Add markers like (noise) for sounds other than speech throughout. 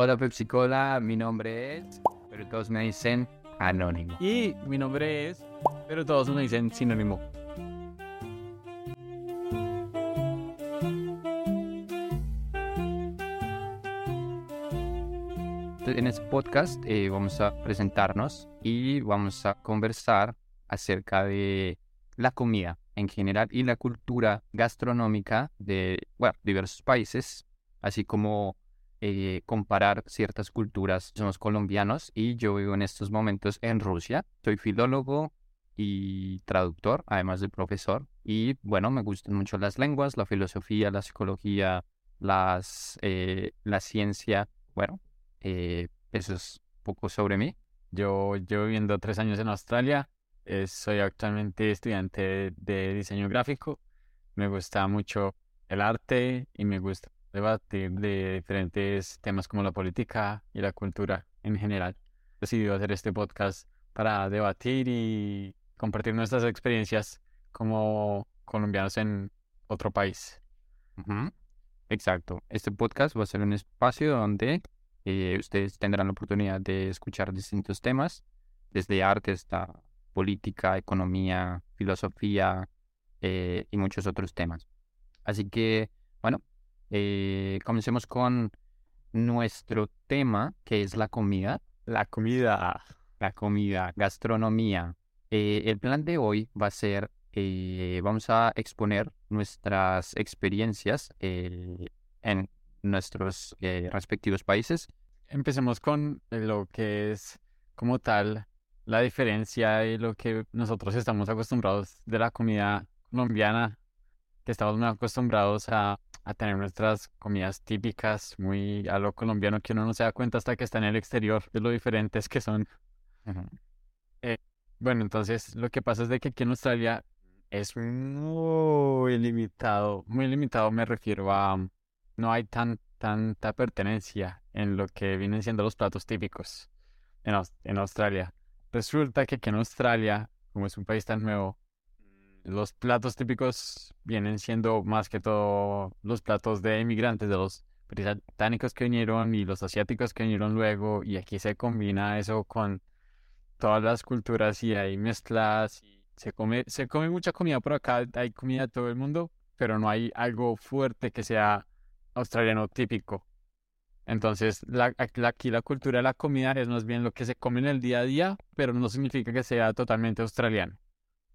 Hola Pepsi Cola, mi nombre es, pero todos me dicen Anónimo. Y mi nombre es, pero todos me dicen sinónimo. En este podcast eh, vamos a presentarnos y vamos a conversar acerca de la comida en general y la cultura gastronómica de bueno, diversos países, así como eh, comparar ciertas culturas. Somos colombianos y yo vivo en estos momentos en Rusia. Soy filólogo y traductor, además de profesor. Y bueno, me gustan mucho las lenguas, la filosofía, la psicología, las, eh, la ciencia. Bueno, eh, eso es poco sobre mí. Yo llevo viviendo tres años en Australia. soy actualmente estudiante de diseño gráfico. Me gusta mucho el arte y me gusta debatir de diferentes temas como la política y la cultura en general. Decidí hacer este podcast para debatir y compartir nuestras experiencias como colombianos en otro país. Exacto. Este podcast va a ser un espacio donde eh, ustedes tendrán la oportunidad de escuchar distintos temas, desde arte hasta política, economía, filosofía eh, y muchos otros temas. Así que, eh, comencemos con nuestro tema, que es la comida. La comida. La comida, gastronomía. Eh, el plan de hoy va a ser, eh, vamos a exponer nuestras experiencias en nuestros respectivos países. Empecemos con lo que es como tal la diferencia y lo que nosotros estamos acostumbrados de la comida colombiana, que estamos muy acostumbrados a a tener nuestras comidas típicas, muy a lo colombiano, que uno no se da cuenta hasta que está en el exterior de lo diferentes que son. Eh, bueno, entonces lo que pasa es de que aquí en Australia es muy limitado, muy limitado me refiero a no hay tan tanta pertenencia en lo que vienen siendo los platos típicos en, en Australia. Resulta que aquí en Australia, como es un país tan nuevo, los platos típicos vienen siendo más que todo los platos de inmigrantes, de los británicos que vinieron y los asiáticos que vinieron luego, y aquí se combina eso con todas las culturas y hay mezclas. Y se come, se come mucha comida por acá, hay comida de todo el mundo, pero no hay algo fuerte que sea australiano típico. Entonces, aquí la cultura de la comida es más bien lo que se come en el día a día, pero no significa que sea totalmente australiano.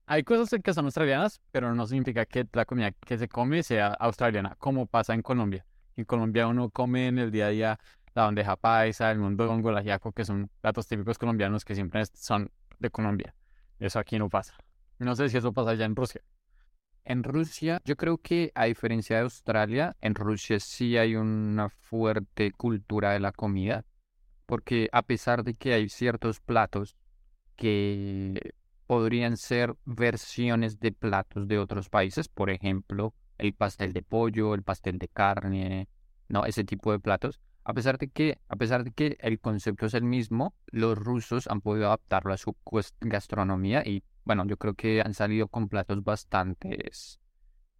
Hay cosas que son australianas, pero no significa que la comida que se come sea australiana, como pasa en Colombia. En Colombia uno come en el día a día la bandeja paisa, el mondongo, el ajiaco, que son platos típicos colombianos que siempre son de Colombia. Eso aquí no pasa. No sé si eso pasa allá en Rusia. En Rusia, yo creo que a diferencia de Australia, en Rusia sí hay una fuerte cultura de la comida, porque a pesar de que hay ciertos platos que podrían ser versiones de platos de otros países, por ejemplo, el pastel de pollo, el pastel de carne, no, ese tipo de platos. A pesar de que, a pesar de que el concepto es el mismo, los rusos han podido adaptarlo a su gastronomía y bueno, yo creo que han salido con platos bastantes,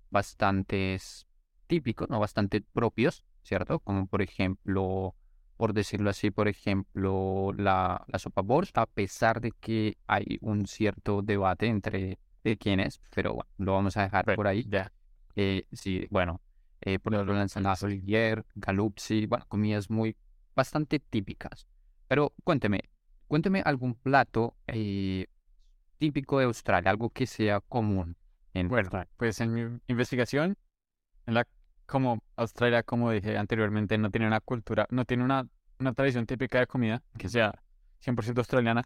bastantes típicos, no bastante propios, ¿cierto? Como por ejemplo por decirlo así, por ejemplo, la, la sopa borscht, a pesar de que hay un cierto debate entre de quién es, pero bueno, lo vamos a dejar por ahí. Ya. Eh, sí, bueno, eh, por ejemplo, la ensalada Olivier, galupsi, bueno, comidas muy, bastante típicas. Pero cuénteme, cuénteme algún plato eh, típico de Australia, algo que sea común. En bueno, pues en mi investigación, en la como Australia, como dije anteriormente, no tiene una cultura, no tiene una, una tradición típica de comida que sea 100% australiana,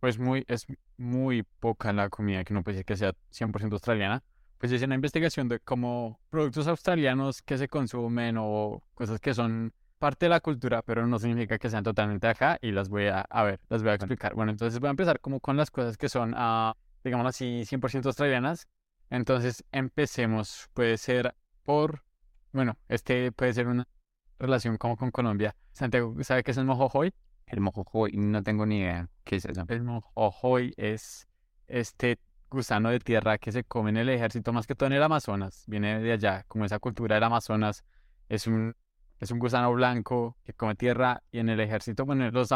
pues muy, es muy poca la comida que no puede decir que sea 100% australiana. Pues hice una investigación de cómo productos australianos que se consumen o cosas que son parte de la cultura, pero no significa que sean totalmente acá y las voy a, a ver, las voy a explicar. Bueno, entonces voy a empezar como con las cosas que son, uh, digamos así, 100% australianas. Entonces empecemos, puede ser por bueno, este puede ser una relación como con Colombia. Santiago, ¿sabe qué es el mojojoy? El mojojoy, no tengo ni idea. ¿Qué es eso? El mojojoy es este gusano de tierra que se come en el ejército, más que todo en el Amazonas. Viene de allá, como esa cultura del Amazonas. Es un, Es un gusano blanco que come tierra y en el ejército, bueno, los,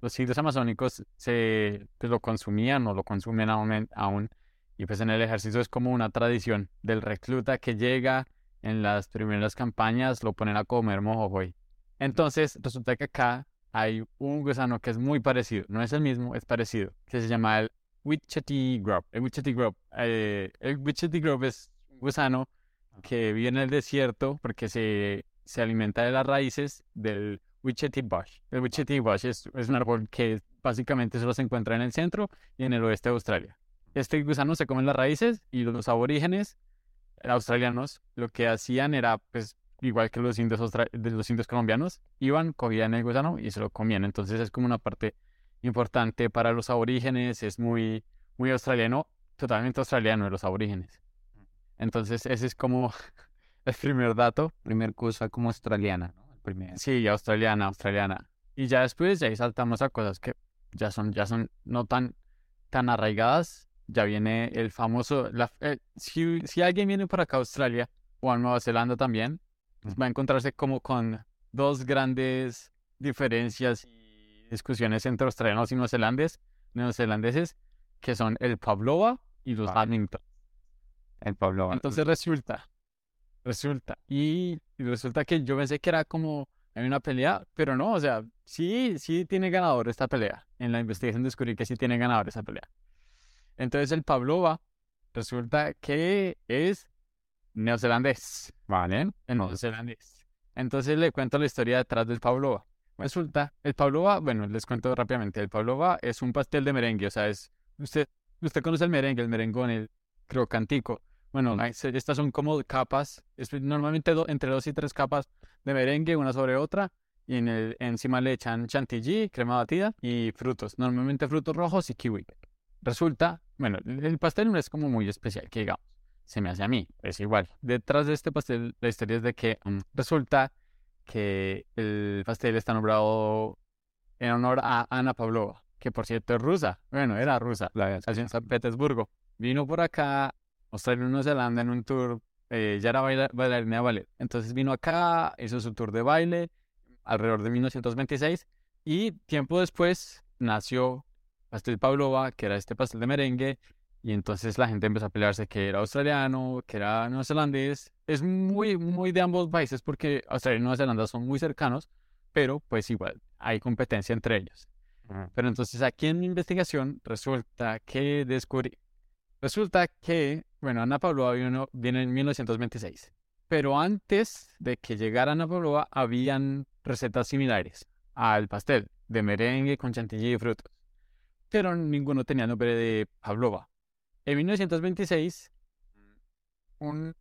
los indios amazónicos se pues, lo consumían o lo consumen aún, aún. Y pues en el ejército es como una tradición del recluta que llega en las primeras campañas, lo ponen a comer mojojoy. Entonces resulta que acá hay un gusano que es muy parecido, no es el mismo, es parecido, que se llama el Wichety Grub. El Wichety Grub, eh, el Grub es un gusano que vive en el desierto porque se, se alimenta de las raíces del Wichety Bush. El Wichety Bush es, es, un árbol que básicamente solo se encuentra en el centro y en el oeste de Australia. Este gusano se come las raíces y los aborígenes australianos lo que hacían era, pues, igual que los indios, de los indios colombianos, iban, cogían el gusano y se lo comían. Entonces es como una parte importante para los aborígenes, es muy, muy australiano, totalmente australiano de los aborígenes. Entonces ese es como (laughs) el primer dato. Primer cosa como australiana, ¿no? Sí, australiana, australiana. Y ya después ya ahí saltamos a cosas que ya son, ya son no tan, tan arraigadas. Ya viene el famoso, la, eh, si, si, alguien viene por acá a Australia o a Nueva Zelanda también, va a encontrarse como con dos grandes diferencias y discusiones entre australianos y neozelandeses, neozelandeses que son el Pavlova y los Lamington. El Pavlova. Entonces resulta Resulta. Y, resulta que yo pensé que era como hay una pelea, pero no, o sea, sí, sí tiene ganador esta pelea. En la investigación descubrí que sí tiene ganador esa pelea. Entonces el Pavlova resulta que es neozelandés, ¿vale? El neozelandés. Entonces le cuento la historia detrás del Pavlova. Resulta, el Pavlova, bueno, les cuento rápidamente, el Pavlova es un pastel de merengue, o sea, es, usted, usted conoce el merengue, el merengón, el crocantico. Bueno, estas son como capas, es normalmente entre dos y tres capas de merengue, una sobre otra, y en el, encima le echan chantilly, crema batida y frutos, normalmente frutos rojos y kiwi. Resulta, bueno, el pastel no es como muy especial, que digamos, se me hace a mí, es igual. Detrás de este pastel, la historia es de que mm, resulta que el pastel está nombrado en honor a Ana Pavlova, que por cierto es rusa, bueno, era rusa, la en San Petersburgo. Vino por acá Australia y Nueva Zelanda en un tour, eh, ya era bailarina de ballet. Entonces vino acá, hizo su tour de baile alrededor de 1926 y tiempo después nació Pastel Pavlova, que era este pastel de merengue, y entonces la gente empezó a pelearse que era australiano, que era neozelandés. Es muy, muy de ambos países porque Australia y Nueva Zelanda son muy cercanos, pero pues igual hay competencia entre ellos. Pero entonces aquí en mi investigación resulta que descubrí, resulta que bueno, Ana Pavlova viene en 1926. Pero antes de que llegara Ana Pavlova, habían recetas similares al pastel de merengue con chantilly y frutos. Pero ninguno tenía nombre de Pavlova. En 1926, una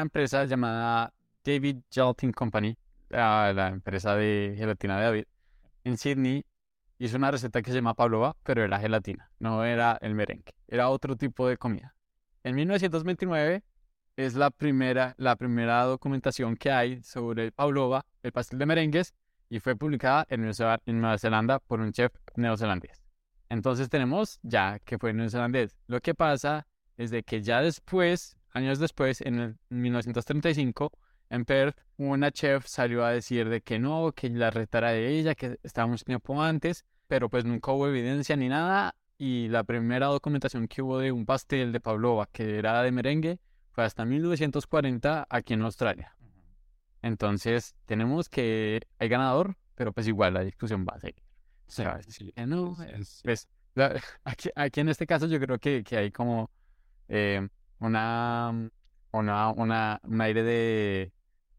empresa llamada David Gelatin Company, la, empresa de gelatina de David, en Sydney, hizo una receta que se llama Pavlova, pero era gelatina, no era el merengue, era otro tipo de comida. En 1929 es la primera, la primera documentación que hay sobre el pavlova, el pastel de merengues, y fue publicada en Nueva Zelanda por un chef neozelandés. Entonces tenemos ya que fue neozelandés. Lo que pasa es de que ya después, años después, en el 1935, en Perth, una chef salió a decir de que no, que la retara de ella, que estaba mucho tiempo antes, pero pues nunca hubo evidencia ni nada y la primera documentación que hubo de un pastel de pavlova que era de merengue fue hasta 1940 aquí en Australia. Entonces, tenemos que hay ganador, pero pues igual la discusión va a seguir. Sí, no, pues, (laughs) aquí, aquí, en este caso yo creo que, que hay como eh, una, una, una, un aire de,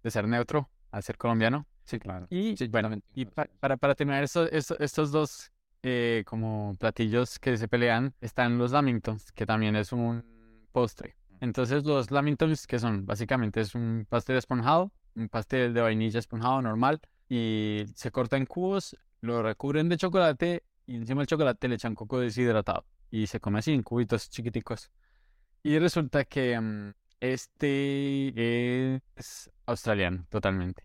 de ser neutro al ser colombiano. Sí, claro. Y bueno, y para, para terminar estos dos eh, como platillos que se pelean están los lamingtons, que también es un postre. Entonces los lamingtons, que son básicamente es un pastel esponjado, un pastel de vainilla esponjado normal, y se corta en cubos, lo recubren de chocolate y encima del chocolate le echan coco deshidratado y se come así en cubitos chiquiticos. Y resulta que mm, este es australiano totalmente.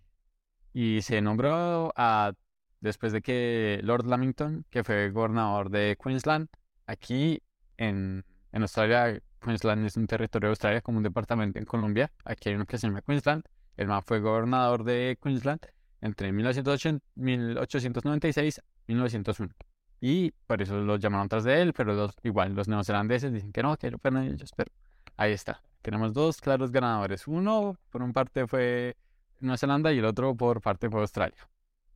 Y se nombró a después de que Lord Lamington, que fue gobernador de Queensland, aquí en, en Australia, Queensland es un territorio de Australia como un departamento en Colombia, aquí hay uno que se llama Queensland, el más fue gobernador de Queensland, entre 1980 1896 y 1901. Y por eso los llamaron tras de él, pero los, igual los neozelandeses dicen que no, que lo fueron ellos, pero ahí está. Tenemos dos claros ganadores. Uno por un parte fue Nueva Zelanda y el otro por parte fue Australia.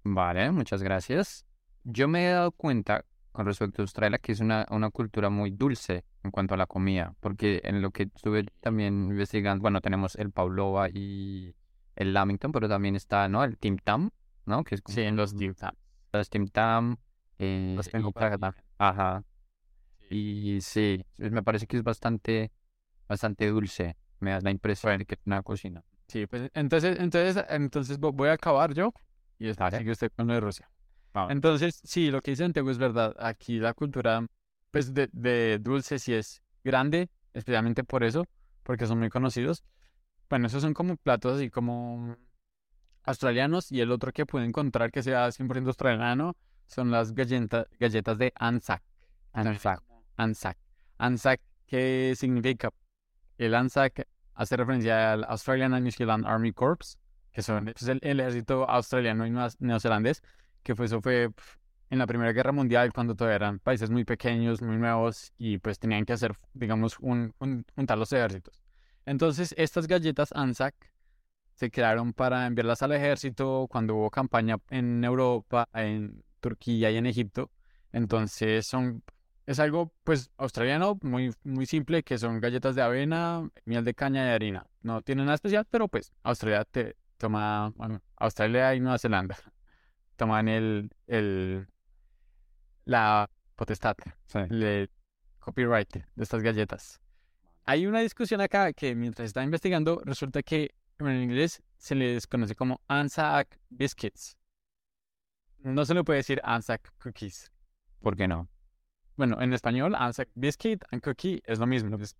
Vale, muchas gracias. Yo me he dado cuenta con respecto a Australia que es una, una cultura muy dulce en cuanto a la comida, porque en lo que estuve también investigando, bueno, tenemos el pavlova y el lamington, pero también está, ¿no? El tim tam, ¿no? Que es Sí, en los Tim Tam. los tim tam. eh, Los tengo también. Ajá. Y sí, me parece que es bastante, bastante dulce. Me da la impresión Bueno. de que es una cocina. Sí, pues entonces, entonces, entonces vo- voy a acabar yo y después sigue usted con lo de Rusia. Vamos. Entonces, sí, lo que dice Antego es verdad. Aquí la cultura, pues, de, de dulce sí es grande, especialmente por eso, porque son muy conocidos. Bueno, esos son como platos así como australianos y el otro que puede encontrar que sea 100% australiano son las galleta- galletas de Anzac. Anzac. Anzac. Anzac, ¿qué significa? El Anzac hace referencia al Australian and New Zealand Army Corps, que son pues, el, el ejército australiano y neozelandés, que fue, eso fue en la Primera Guerra Mundial cuando todavía eran países muy pequeños, muy nuevos y pues tenían que hacer, digamos, un, un- juntar los ejércitos. Entonces, estas galletas Anzac se crearon para enviarlas al ejército cuando hubo campaña en Europa, en Turquía y en Egipto. Entonces, son es algo, pues, australiano, muy, muy simple, que son galletas de avena, miel de caña y harina. No tiene nada especial, pero pues, Australia te toma, bueno, Australia y Nueva Zelanda (laughs) toman el, el, la potestad, Sí. el copyright de estas galletas. Hay una discusión acá que mientras estaba investigando, resulta que en inglés se les conoce como Anzac Biscuits. No se le puede decir Anzac Cookies. ¿Por qué no? Bueno, en español, Anzac Biscuit and Cookie es lo mismo. Es-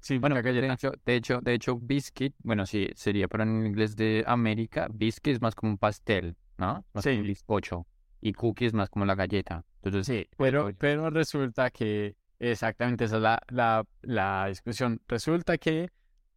sí, Bueno, la de hecho, de hecho, de hecho, biscuit, bueno, sí, sería, pero en inglés de América, biscuit es más como un pastel, ¿no? Más Sí. como un bizcocho. Y cookie es más como la galleta. Entonces, Sí, pero, pero resulta que exactamente esa es la, la, la discusión. Resulta que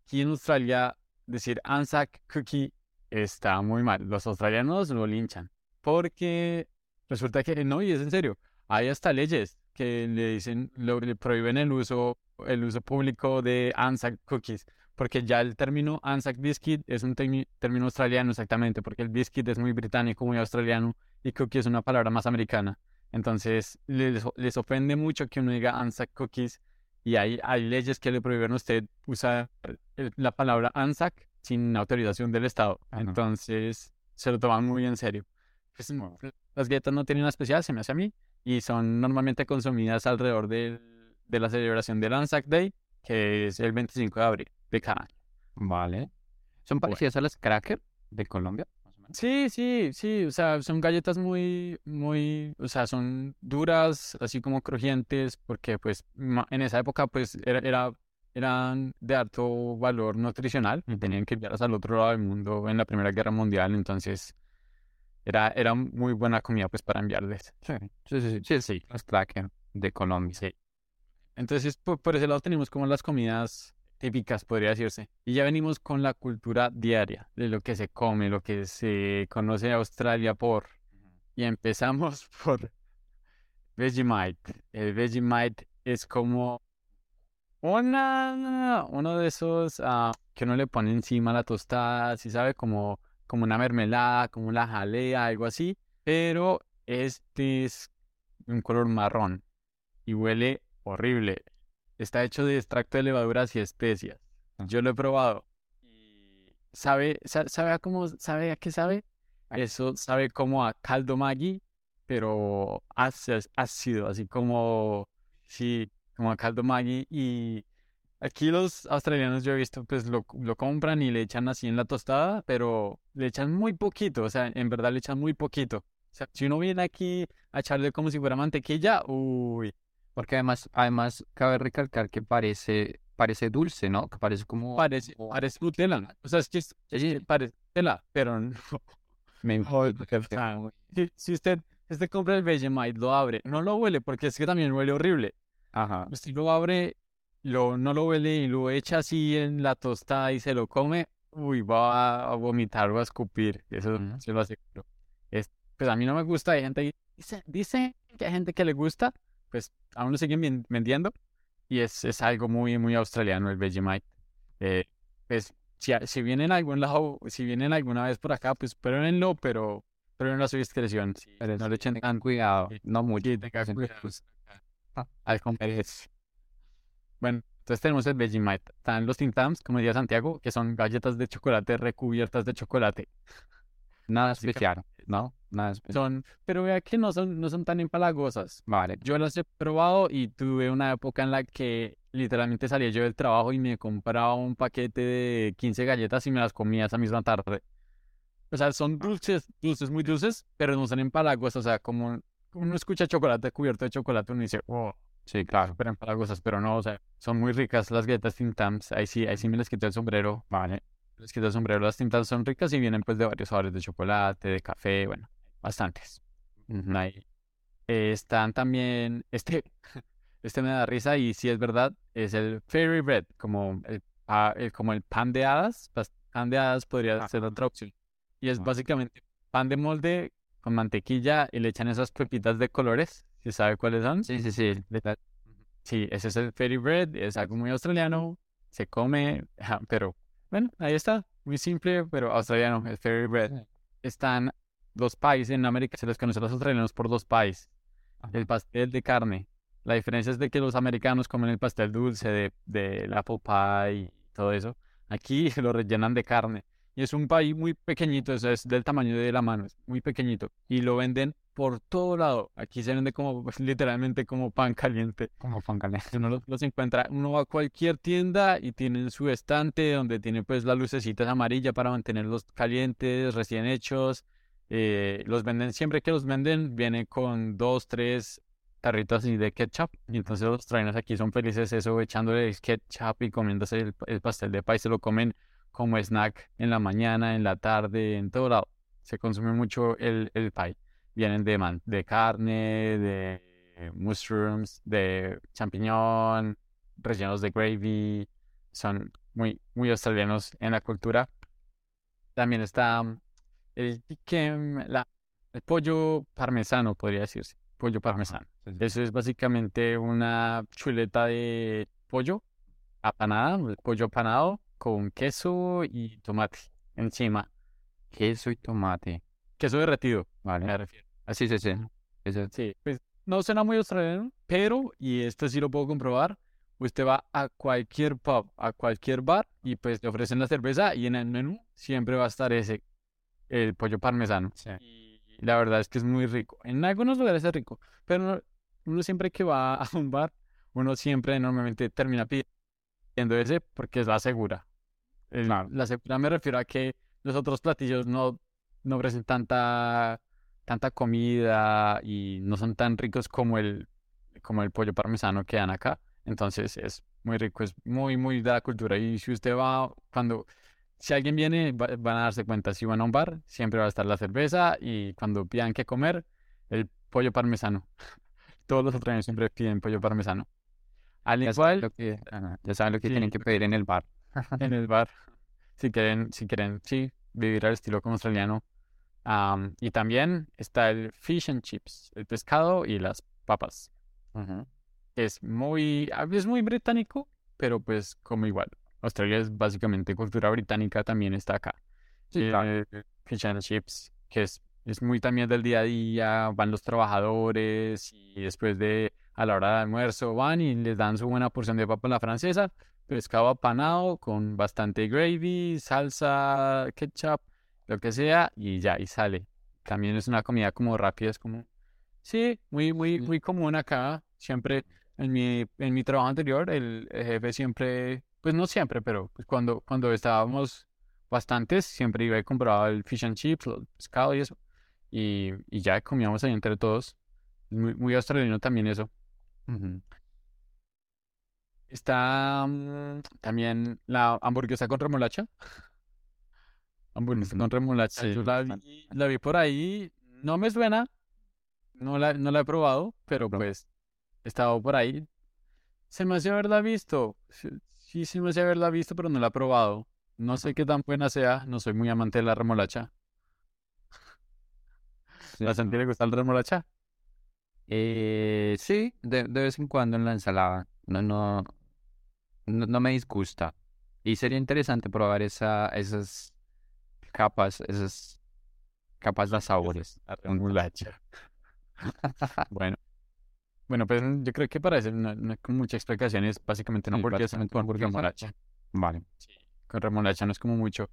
aquí en Australia decir Anzac Cookie está muy mal. Los australianos lo linchan. Porque resulta que no, y es en serio. Hay hasta leyes que le dicen, lo, le prohíben el uso, el uso público de Anzac Cookies. Porque ya el término Anzac Biscuit es un térmi- término australiano exactamente, porque el biscuit es muy británico, muy australiano, y cookie es una palabra más americana. Entonces, les, les ofende mucho que uno diga Anzac Cookies y hay, hay leyes que le prohíben a usted usar la palabra Anzac sin autorización del Estado. Ajá. Entonces, se lo toman muy en serio. Pues, las galletas no tienen nada especial, se me hace a mí, y son normalmente consumidas alrededor del- de la celebración del Anzac Day, que es el 25 de abril de cada año. vale. ¿Son parecidas a las cracker de Colombia? Sí, sí, sí, o sea, son galletas muy, muy, o sea, son duras, así como crujientes, porque pues en esa época pues era, era, eran de alto valor nutricional y tenían que enviarlas al otro lado del mundo en la Primera Guerra Mundial, entonces era, era muy buena comida pues para enviarles. Sí, sí, sí, sí, sí, las cracker de Colombia. Sí. Entonces por, por ese lado tenemos como las comidas típicas, podría decirse. Y ya venimos con la cultura diaria, de lo que se come, lo que se conoce en Australia por... Y empezamos (laughs) por Vegemite. El Vegemite es como una, uno de esos ah, que uno le pone encima la tostada, si sabe, como, como una mermelada, como una jalea, algo así. Pero este es de un color marrón y huele horrible. Está hecho de extracto de levaduras y especias. Ah. Yo lo he probado. Y sabe, sa- sabe a cómo, sabe a qué sabe. Eso sabe como a caldo Maggi, pero ácido, ácido, así como, sí, como a caldo Maggi. Y aquí los australianos yo he visto, pues lo, lo compran y le echan así en la tostada, pero le echan muy poquito, o sea, en verdad le echan muy poquito. O sea, si uno viene aquí a echarle como si fuera mantequilla, uy, Porque además, además cabe recalcar que parece, parece dulce, ¿no? Que parece como... parece, como- parece Nutella. O sea, es que es- que parece Nutella, pero no. (laughs) Me- Si, si usted, usted compra el Vegemite, lo abre, no lo huele porque es que también huele horrible. Ajá. Usted lo abre, lo, no lo huele y lo echa así en la tostada y se lo come, uy, va a vomitar o a escupir, eso Ujú. se lo aseguro. Es, pues a mí no me gusta, hay gente, dice, dice que hay gente que le gusta, pues aún lo siguen ven- vendiendo y es, es algo muy, muy australiano el Vegemite. Eh, pues si, si vienen algún lado, si vienen alguna vez por acá, pues pruébenlo, pero pruébenlo a su discreción. sí, Pero no le echen tengan tan cuidado, no mucho. Sí, tenga porque cuidado. pues, al comer. Bueno, entonces tenemos el Vegemite. Están los Tim Tams, como decía Santiago, que son galletas de chocolate recubiertas de chocolate. Nada especial, ¿no? Nada especial. Son, pero vea que no son, no son tan empalagosas. Vale. Yo las he probado y tuve una época en la que literalmente salía yo del trabajo y me compraba un paquete de 15 galletas y me las comía esa misma tarde. O sea, son dulces, dulces, muy dulces, pero no son empalagosas. O sea, como uno escucha chocolate cubierto de chocolate, uno dice, oh, Sí, claro. súper empalagosas, pero no, o sea, son muy ricas las galletas Tim Tams. Ahí sí, ahí sí me les quito el sombrero. Vale. Les quito el sombrero. Las Tim Tams son ricas y vienen pues de varios sabores de chocolate, de café, bueno, bastantes. Ahí. Eh, están también, este, (laughs) este me da risa y si es verdad, es el fairy bread, como el, el- como el pan de hadas. Pan de hadas podría ser otra opción. Y es Ah. básicamente pan de molde con mantequilla y le echan esas pepitas de colores, si sabe cuáles son. Sí, sí, sí. Sí, ese es el fairy bread, es algo muy australiano, se come, (laughs) pero bueno, ahí está, muy simple, pero australiano, el fairy bread. Están los pies en América, se les conoce a los australianos por los pies, el pastel de carne. La diferencia es de que los americanos comen el pastel dulce de, del apple pie y todo eso. Aquí (laughs) lo rellenan de carne. Y es un pie muy pequeñito, o sea, es del tamaño de la mano, es muy pequeñito. Y lo venden por todo lado. Aquí se vende como pues, (laughs) literalmente como pan caliente. Como pan caliente. Uno los, los encuentra, uno va a cualquier tienda y tienen su estante donde tiene pues las lucecitas amarillas para mantenerlos calientes, recién hechos. Eh, los venden, siempre que los venden, viene con dos, tres tarritas así de ketchup. Y entonces los trainers aquí son felices eso, echándole el ketchup y comiéndose el, el pastel de pie. Se lo comen como snack en la mañana, en la tarde, en todo lado. Se consume mucho el, el pie. Vienen de, man- de carne, de mushrooms, de champiñón, rellenos de gravy. Son muy, muy australianos en la cultura. También está mm, el chicken, la, el pollo parmesano, podría decirse. Pollo parmesano. Sí, sí. Eso es básicamente una chuleta de pollo apanada, pollo apanado con queso y tomate encima. Queso y tomate. Queso derretido, Vale. me refiero. Así sí, sí. Eso Sí, pues no suena muy australiano, pero, y esto sí lo puedo comprobar, usted va a cualquier pub, a cualquier bar, y pues le ofrecen la cerveza y en el menú siempre va a estar ese, el pollo parmesano. Sí. Y la verdad es que es muy rico. En algunos lugares es rico, pero no- uno siempre que va a un bar, uno siempre normalmente termina pidiendo ese porque es la segura. El- Claro. La segura me refiero a que los otros platillos no, no ofrecen tanta, tanta comida y no son tan ricos como el, como el pollo parmesano que dan acá. Entonces es muy rico, es muy, muy de la cultura. Y si usted va, cuando, si alguien viene, va- van a darse cuenta, si van a un bar, siempre va a estar la cerveza y cuando pidan que comer, el pollo parmesano. (laughs) Todos los australianos siempre piden pollo parmesano. Al Ya saben igual, lo que, ya saben lo que Sí. tienen que pedir en el bar. en el bar, si quieren, si quieren, sí, vivir al estilo como australiano. Am, y también está el fish and chips, el pescado y las papas. Ujú. Es muy, a- es muy británico, pero pues como igual. Australia es básicamente cultura británica, también está acá. Sí, claro. Eh, fish and chips, que es, es muy también del día a día, van los trabajadores y después de, a la hora del almuerzo, van y les dan su buena porción de papa a la francesa, pescado apanado con bastante gravy, salsa, ketchup, lo que sea, y ya, y sale. También es una comida como rápida, es como, sí, muy, muy, muy común acá. Siempre en mi, en mi trabajo anterior, el, el jefe siempre, pues no siempre, pero pues cuando, cuando estábamos bastantes, siempre iba y compraba el fish and chips, el pescado y eso. Y, y ya comíamos ahí entre todos. Muy, muy australiano también eso. Ujú. Está mm, también la hamburguesa con remolacha. (laughs) Hamburguesa Ujú. con remolacha. Sí, Yo la vi, la vi por ahí. No me suena. No la, no la he probado, pero No. pues he estado por ahí. Se me hace haberla visto. Sí, sí, se me hace haberla visto, pero no la he probado. No sé qué tan buena sea, no soy muy amante de la remolacha. ¿A Santi le gusta la remolacha? Eh, sí, de, de vez en cuando en la ensalada. No, no, no, no me disgusta. Y sería interesante probar esa, esas capas, esas capas de sabores. La remolacha. Bueno. Bueno, pues yo creo que para no, no hay como mucha explicación, es básicamente una Sí, hamburguesa con hamburguesa. remolacha. Vale. Con remolacha no es como mucho.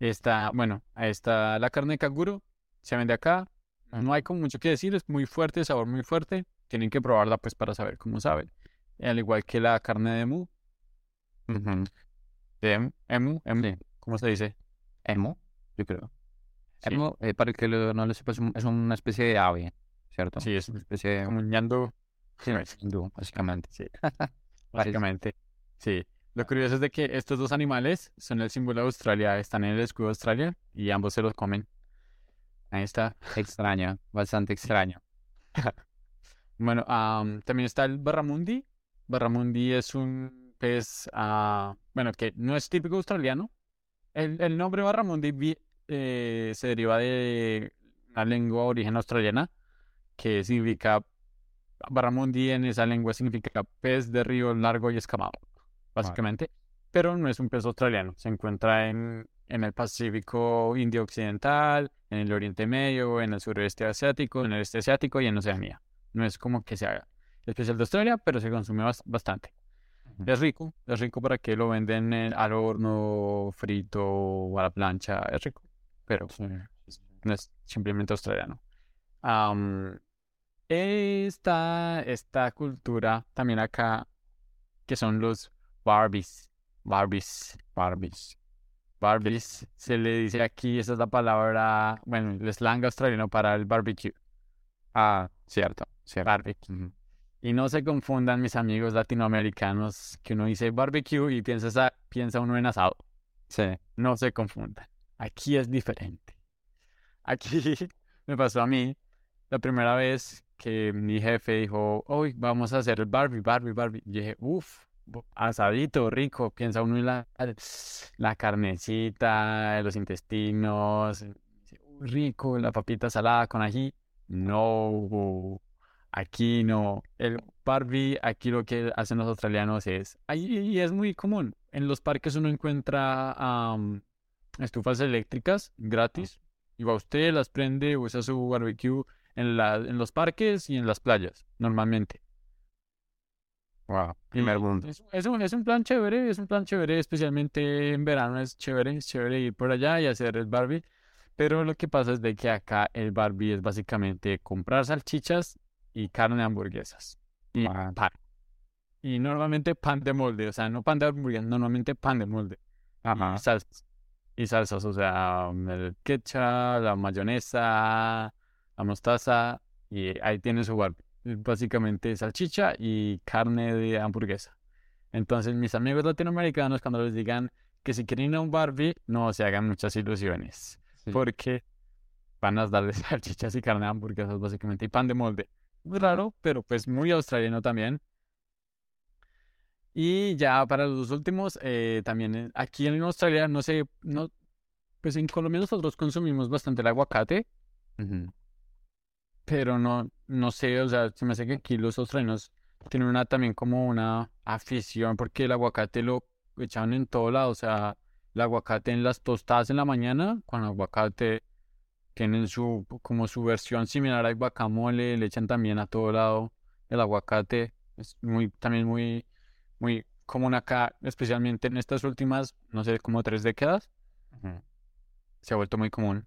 Está, bueno, ahí está la carne de canguro, se vende acá. No hay como mucho que decir, es muy fuerte, sabor muy fuerte. Tienen que probarla pues para saber cómo sabe. Al igual que la carne de emu, Ujú. de emu, emu, emu, Sí. ¿cómo se dice? Emo, yo creo. Sí. Eh, para el que lo- no lo sepa, es, un- es una especie de ave, ¿cierto? Sí, es una especie de como un ñando, sí, (laughs) básicamente. Sí. básicamente. Sí. Lo curioso es de que estos dos animales son el símbolo de Australia, están en el escudo de Australia y ambos se los comen. Ahí está. Extraño, bastante extraño. (laughs) Bueno, am, también está el barramundi. Barramundi es un pez, ah, bueno, que no es típico australiano. El, el nombre barramundi eh, se deriva de una lengua de origen australiana que significa, barramundi en esa lengua significa pez de río largo y escamado, básicamente. Pero no es un pez australiano. Se encuentra en, en el Pacífico Indio Occidental, en el Oriente Medio, en el sureste asiático, en el este asiático y en Oceanía. No es como que sea especial de Australia, pero se consume bas- bastante. Es rico, es rico para que lo venden en- al horno, frito o a la plancha, es rico, pero Sí. no es simplemente australiano. Am, esta, esta cultura también acá, que son los Barbies, Barbies, Barbies. Barbies, se le dice aquí, esa es la palabra, bueno, el slang australiano para el barbecue, Ah, cierto, cierto. barbecue. Y no se confundan mis amigos latinoamericanos que uno dice barbecue y piensa, piensa uno en asado. Sí. No se confundan. Aquí es diferente. Aquí (laughs) me pasó a mí la primera vez que mi jefe dijo, hoy vamos a hacer el Barbie, Barbie, Barbie. Y dije, uff, asadito, rico. Piensa uno en la, la carnecita, los intestinos. dice, "Uy, rico, la papita salada con ají. No, aquí no. El Barbie, aquí lo que hacen los australianos es, y es muy común. En los parques uno encuentra am, estufas eléctricas gratis y va usted, las prende, usa su barbecue en la, en los parques y en las playas, normalmente. Wow. Primer mundo. Es, es un, es un plan chévere, es un plan chévere, especialmente en verano es chévere, es chévere ir por allá y hacer el Barbie. Pero lo que pasa es de que acá el Barbie es básicamente comprar salchichas y carne de hamburguesas. Y Ah. pan. Y normalmente pan de molde, o sea, no pan de hamburguesas, normalmente pan de molde. Ajá. Y salsas. Y salsas, o sea, el ketchup, la mayonesa, la mostaza, y ahí tiene su Barbie. Es Básicamente salchicha y carne de hamburguesa. Entonces, mis amigos latinoamericanos, cuando les digan que si quieren ir a un Barbie, no se hagan muchas ilusiones, Sí. porque van a darles (laughs) salchichas y carne de hamburguesas, básicamente, y pan de molde. Muy raro, pero pues muy australiano también. Y ya para los dos últimos, eh, también eh, aquí en Australia, no sé, no, pues en Colombia nosotros consumimos bastante el aguacate, Ujú. pero no, no sé, o sea, se me hace que aquí los australianos tienen una también como una afición porque el aguacate lo echan en todo lado, o sea, el aguacate en las tostadas en la mañana, con aguacate tienen su, como su versión similar al guacamole, le echan también a todo lado el aguacate, es muy, también muy, muy común acá, especialmente en estas últimas, no sé, como tres décadas, Ujú. se ha vuelto muy común.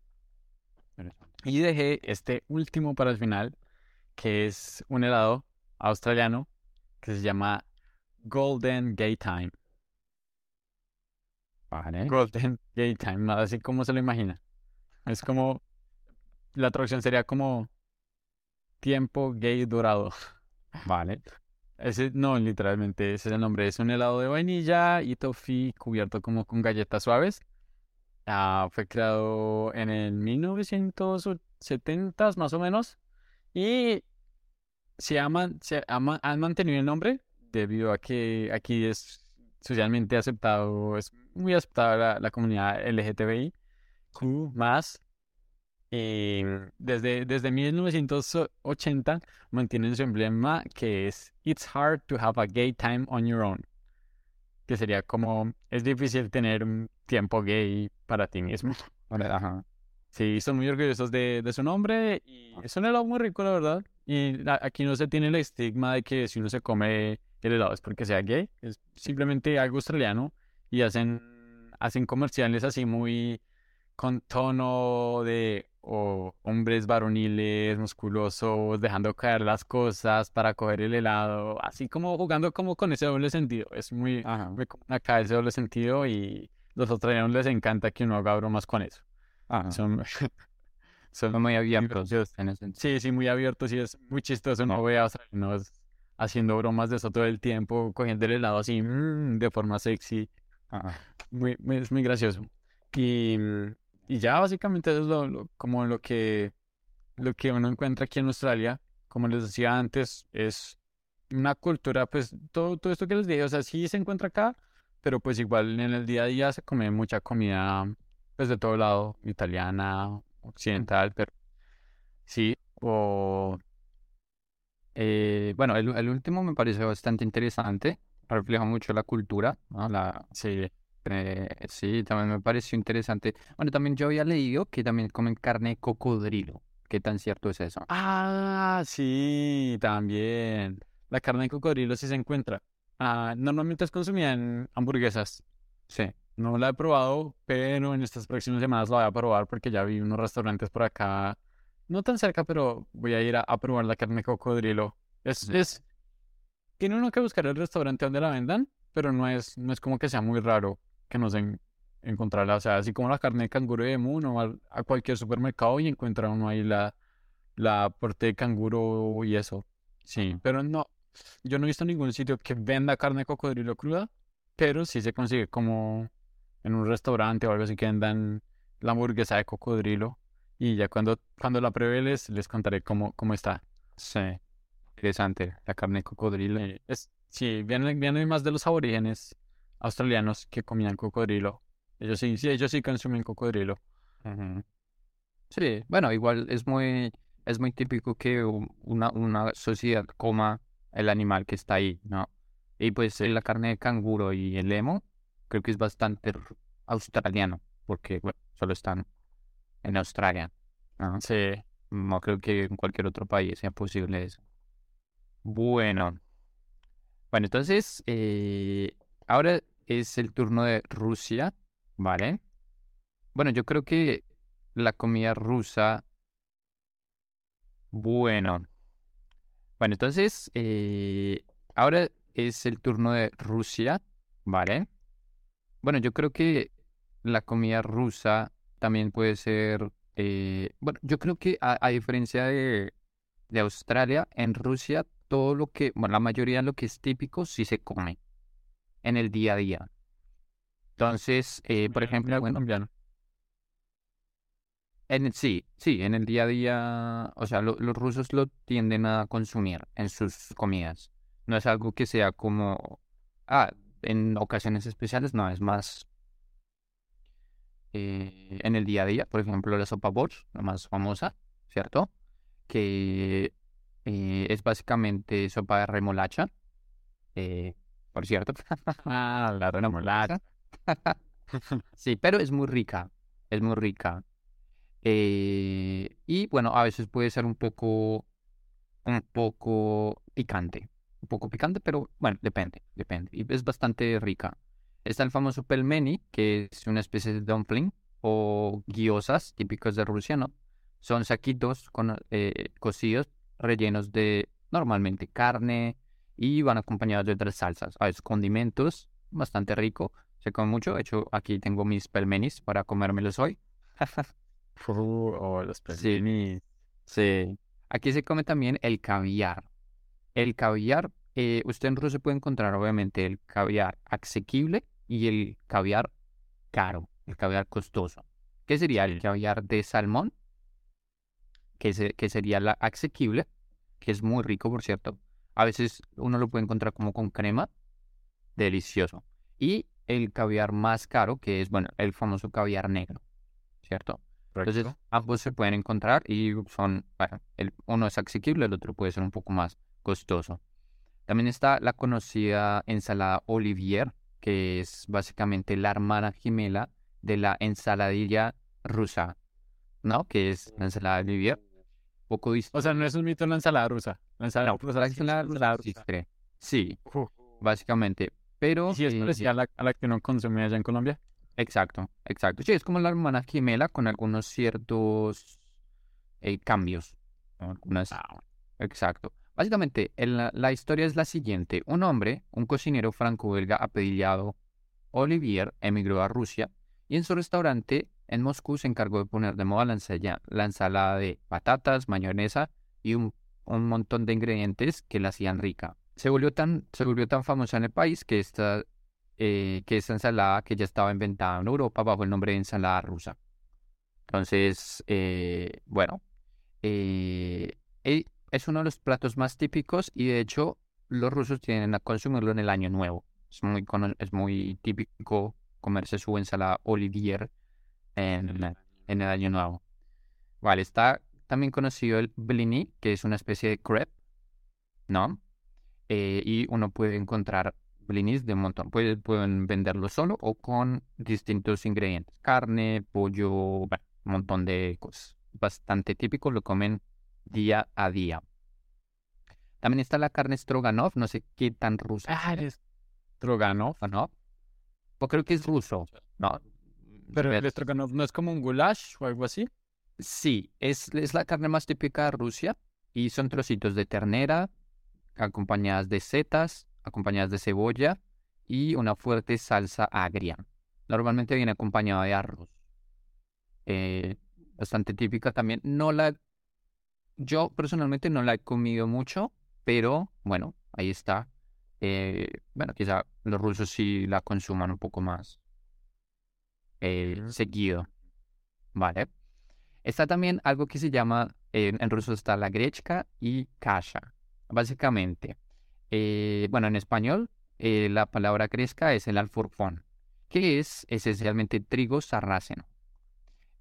Y dejé este último para el final, que es un helado australiano que se llama Golden Gay Time. Vale. Golden Gay Time, así como se lo imagina. Es como, la traducción sería como tiempo gay dorado. (laughs) Vale. Ese, no, literalmente, ese es el nombre. Es un helado de vainilla y toffee cubierto como con galletas suaves. Ah, fue creado en el 1970 más o menos. Y se, aman, se ama- han mantenido el nombre debido a que aquí es socialmente aceptado, es muy aceptada la, la comunidad LGTBI, más. Y desde, desde 1980 mantienen su emblema que es It's hard to have a gay time on your own. Que sería como, es difícil tener un tiempo gay para ti mismo. (laughs) Ajá. Sí, son muy orgullosos de, de su nombre y es un helado muy rico, la verdad. Y aquí no se tiene el estigma de que si uno se come el helado es porque sea gay, es simplemente algo australiano y hacen, hacen comerciales así muy con tono de o hombres varoniles, musculosos, dejando caer las cosas para coger el helado, así como jugando como con ese doble sentido. Es muy, Ajá. muy acá ese doble sentido y los australianos les encanta que uno haga bromas con eso. Ajá. Son, (laughs) son Son muy abiertos en ese. Sí, sí, muy abiertos y es muy chistoso. No ve a australianos haciendo bromas de eso todo el tiempo, cogiendo el helado así mm, de forma sexy. Ajá. Muy, muy- es muy gracioso. Y, mm, y ya básicamente eso es lo, lo- como lo que, lo que uno encuentra aquí en Australia. Como les decía antes, es una cultura, pues todo, todo esto que les dije, o sea, sí se encuentra acá, pero pues igual en el día a día se come mucha comida, pues de todo lado, italiana, occidental, pero sí, o Eh, bueno, el, el último me parece bastante interesante. Refleja mucho la cultura, ¿no? La, sí, eh, sí, también me pareció interesante. Bueno, también yo había leído que también comen carne de cocodrilo. ¿Qué tan cierto es eso? Ah, sí, también. La carne de cocodrilo sí se encuentra. Ah, normalmente es consumida en hamburguesas. Sí. No la he probado, pero en estas próximas semanas la voy a probar porque ya vi unos restaurantes por acá, no tan cerca, pero voy a ir a, a probar la carne de cocodrilo. Es, es, tiene uno que buscar el restaurante donde la vendan, pero no es, no es como que sea muy raro que no se en- encontrarla. O sea, así como la carne de canguro de Mu, uno va a cualquier supermercado y encuentra uno ahí la, la parte de canguro y eso. Sí, Ajá. pero no, yo no he visto ningún sitio que venda carne de cocodrilo cruda, pero sí se consigue como en un restaurante o algo así que vendan la hamburguesa de cocodrilo. Y ya cuando, cuando la pruebe les, les contaré cómo, cómo está. Sí. Interesante. La carne de cocodrilo. Es, sí, viene, viene más de los aborígenes australianos que comían cocodrilo. Ellos sí, sí, ellos sí consumen cocodrilo. Sí, bueno, igual es muy, es muy típico que una, una sociedad coma el animal que está ahí, ¿no? Y pues la carne de canguro y el emo, creo que es bastante australiano, porque bueno, solo están en Australia, ¿no? Sí. No creo que en cualquier otro país sea posible eso. Bueno, bueno, entonces, eh, ahora es el turno de Rusia, ¿vale? Bueno, yo creo que la comida rusa, bueno, bueno, entonces, eh, ahora es el turno de Rusia, ¿vale? Bueno, yo creo que la comida rusa también puede ser, eh, bueno, yo creo que a, a diferencia de, de Australia, en Rusia todo lo que, bueno, la mayoría de lo que es típico sí se come en el día a día. Entonces, eh, por ejemplo, bueno, en sí, sí, en el día a día, o sea, lo- los rusos lo tienden a consumir en sus comidas. No es algo que sea como, ah, en ocasiones especiales, no, es más eh, en el día a día. Por ejemplo, la sopa borscht, la más famosa, ¿cierto? Que eh, es básicamente sopa de remolacha, eh, por cierto. (laughs) Ah, la remolacha. (laughs) Sí, pero es muy rica, es muy rica. Eh, y bueno, a veces puede ser un poco, un poco picante. Un poco picante, pero bueno, depende, depende. Y es bastante rica. Está el famoso pelmeni, que es una especie de dumpling, o gyozas, típicos de Rusia, ¿no? Son saquitos con, eh, cocidos, rellenos de normalmente carne y van acompañados de otras salsas, a veces condimentos, bastante rico. Se come mucho. De hecho, aquí tengo mis pelmenis para comérmelos hoy. (laughs) Uh, oh, los pelmenis. Sí. Aquí se come también el caviar. El caviar, eh, usted en Rusia puede encontrar obviamente el caviar asequible y el caviar caro, el caviar costoso. ¿Qué sería el caviar de salmón? Que, se- que sería la asequible, que es muy rico, por cierto. A veces uno lo puede encontrar como con crema, delicioso. Y el caviar más caro, que es, bueno, el famoso caviar negro, ¿cierto? Entonces, ambos se pueden encontrar y son, bueno, el, uno es asequible, el otro puede ser un poco más costoso. También está la conocida ensalada Olivier, que es básicamente la hermana gemela de la ensaladilla rusa, ¿no? Que es la ensalada Olivier. Poco. O sea, no es un mito la ensalada rusa. La ensalada No, rusa la sí básicamente. Pero ¿Y si es eh, parecida a la, a la que uno consume allá en Colombia? Exacto, exacto. Sí, es como la hermana gemela con algunos ciertos eh, cambios. Algunas... Exacto. Básicamente, el- la, historia es la siguiente. Un hombre, un cocinero franco-belga apellidado Olivier, emigró a Rusia y en su restaurante en Moscú se encargó de poner de moda la ensalada de patatas, mayonesa y un, un montón de ingredientes que la hacían rica. Se volvió tan, se volvió tan famosa en el país que esta, eh, que esta ensalada que ya estaba inventada en Europa bajo el nombre de ensalada rusa. Entonces, eh, bueno, eh, es uno de los platos más típicos y de hecho los rusos tienden a consumirlo en el Año Nuevo. Es muy, es muy típico comerse su ensalada Olivier en, en el Año Nuevo. Vale, está también conocido el blini, que es una especie de crepe, ¿no? Eh, y uno puede encontrar blinis de un montón. Puede- pueden venderlo solo o con distintos ingredientes. Carne, pollo, bueno, un montón de cosas. Bastante típico, lo comen día a día. También está la carne stroganoff, no sé qué tan rusa. Ah, eres Stroganov. ¿no? Pues creo que es ruso. No. Pero el Stroganov no es como un goulash o algo así. Sí, es, es la carne más típica de Rusia y son trocitos de ternera acompañadas de setas, acompañadas de cebolla y una fuerte salsa agria. Normalmente viene acompañada de arroz. Eh, bastante típica también. No la, yo personalmente no la he comido mucho, pero bueno, ahí está. Eh, bueno, quizá los rusos sí la consuman un poco más eh, seguido. Vale. Está también algo que se llama, en ruso está la grechka y kasha. Básicamente, eh, bueno, en español, eh, la palabra gresca es el alforfón, que es esencialmente trigo sarraceno.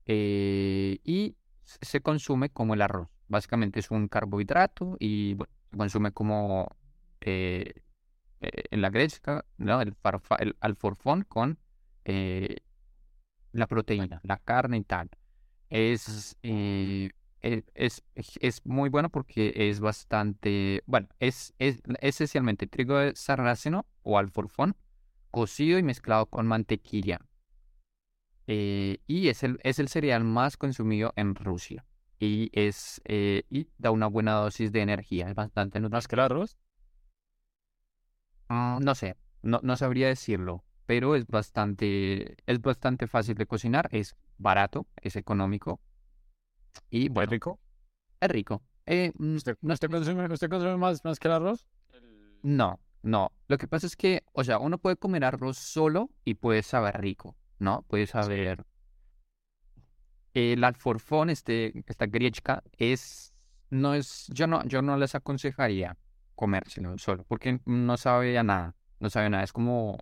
Eh, y se consume como el arroz. Básicamente es un carbohidrato y se consume como en la grechka, ¿no? El, el alforfón con la proteína, la carne y tal. Es, eh, e- es, es, es muy bueno porque es bastante, bueno, es, es esencialmente trigo de sarraceno o alforfón cocido y mezclado con mantequilla. Eh, y es el, es el cereal más consumido en Rusia. Y es eh, y da una buena dosis de energía, es bastante nutritivo. Más que el arroz. Mm, No sé, no, no sabría decirlo, pero es bastante, es bastante fácil de cocinar, es barato, es económico y ¿Es bueno, rico? es rico. Eh, mm, ¿Usted, no, usted consume, usted consume más, más que el arroz? no, no. Lo que pasa es que, o sea, uno puede comer arroz solo y puede saber rico, ¿no? Puede saber. El alforfón, este, esta griechka, es, no es, yo no, yo no les aconsejaría comérselo solo, porque no sabe a nada, no sabe a nada, es como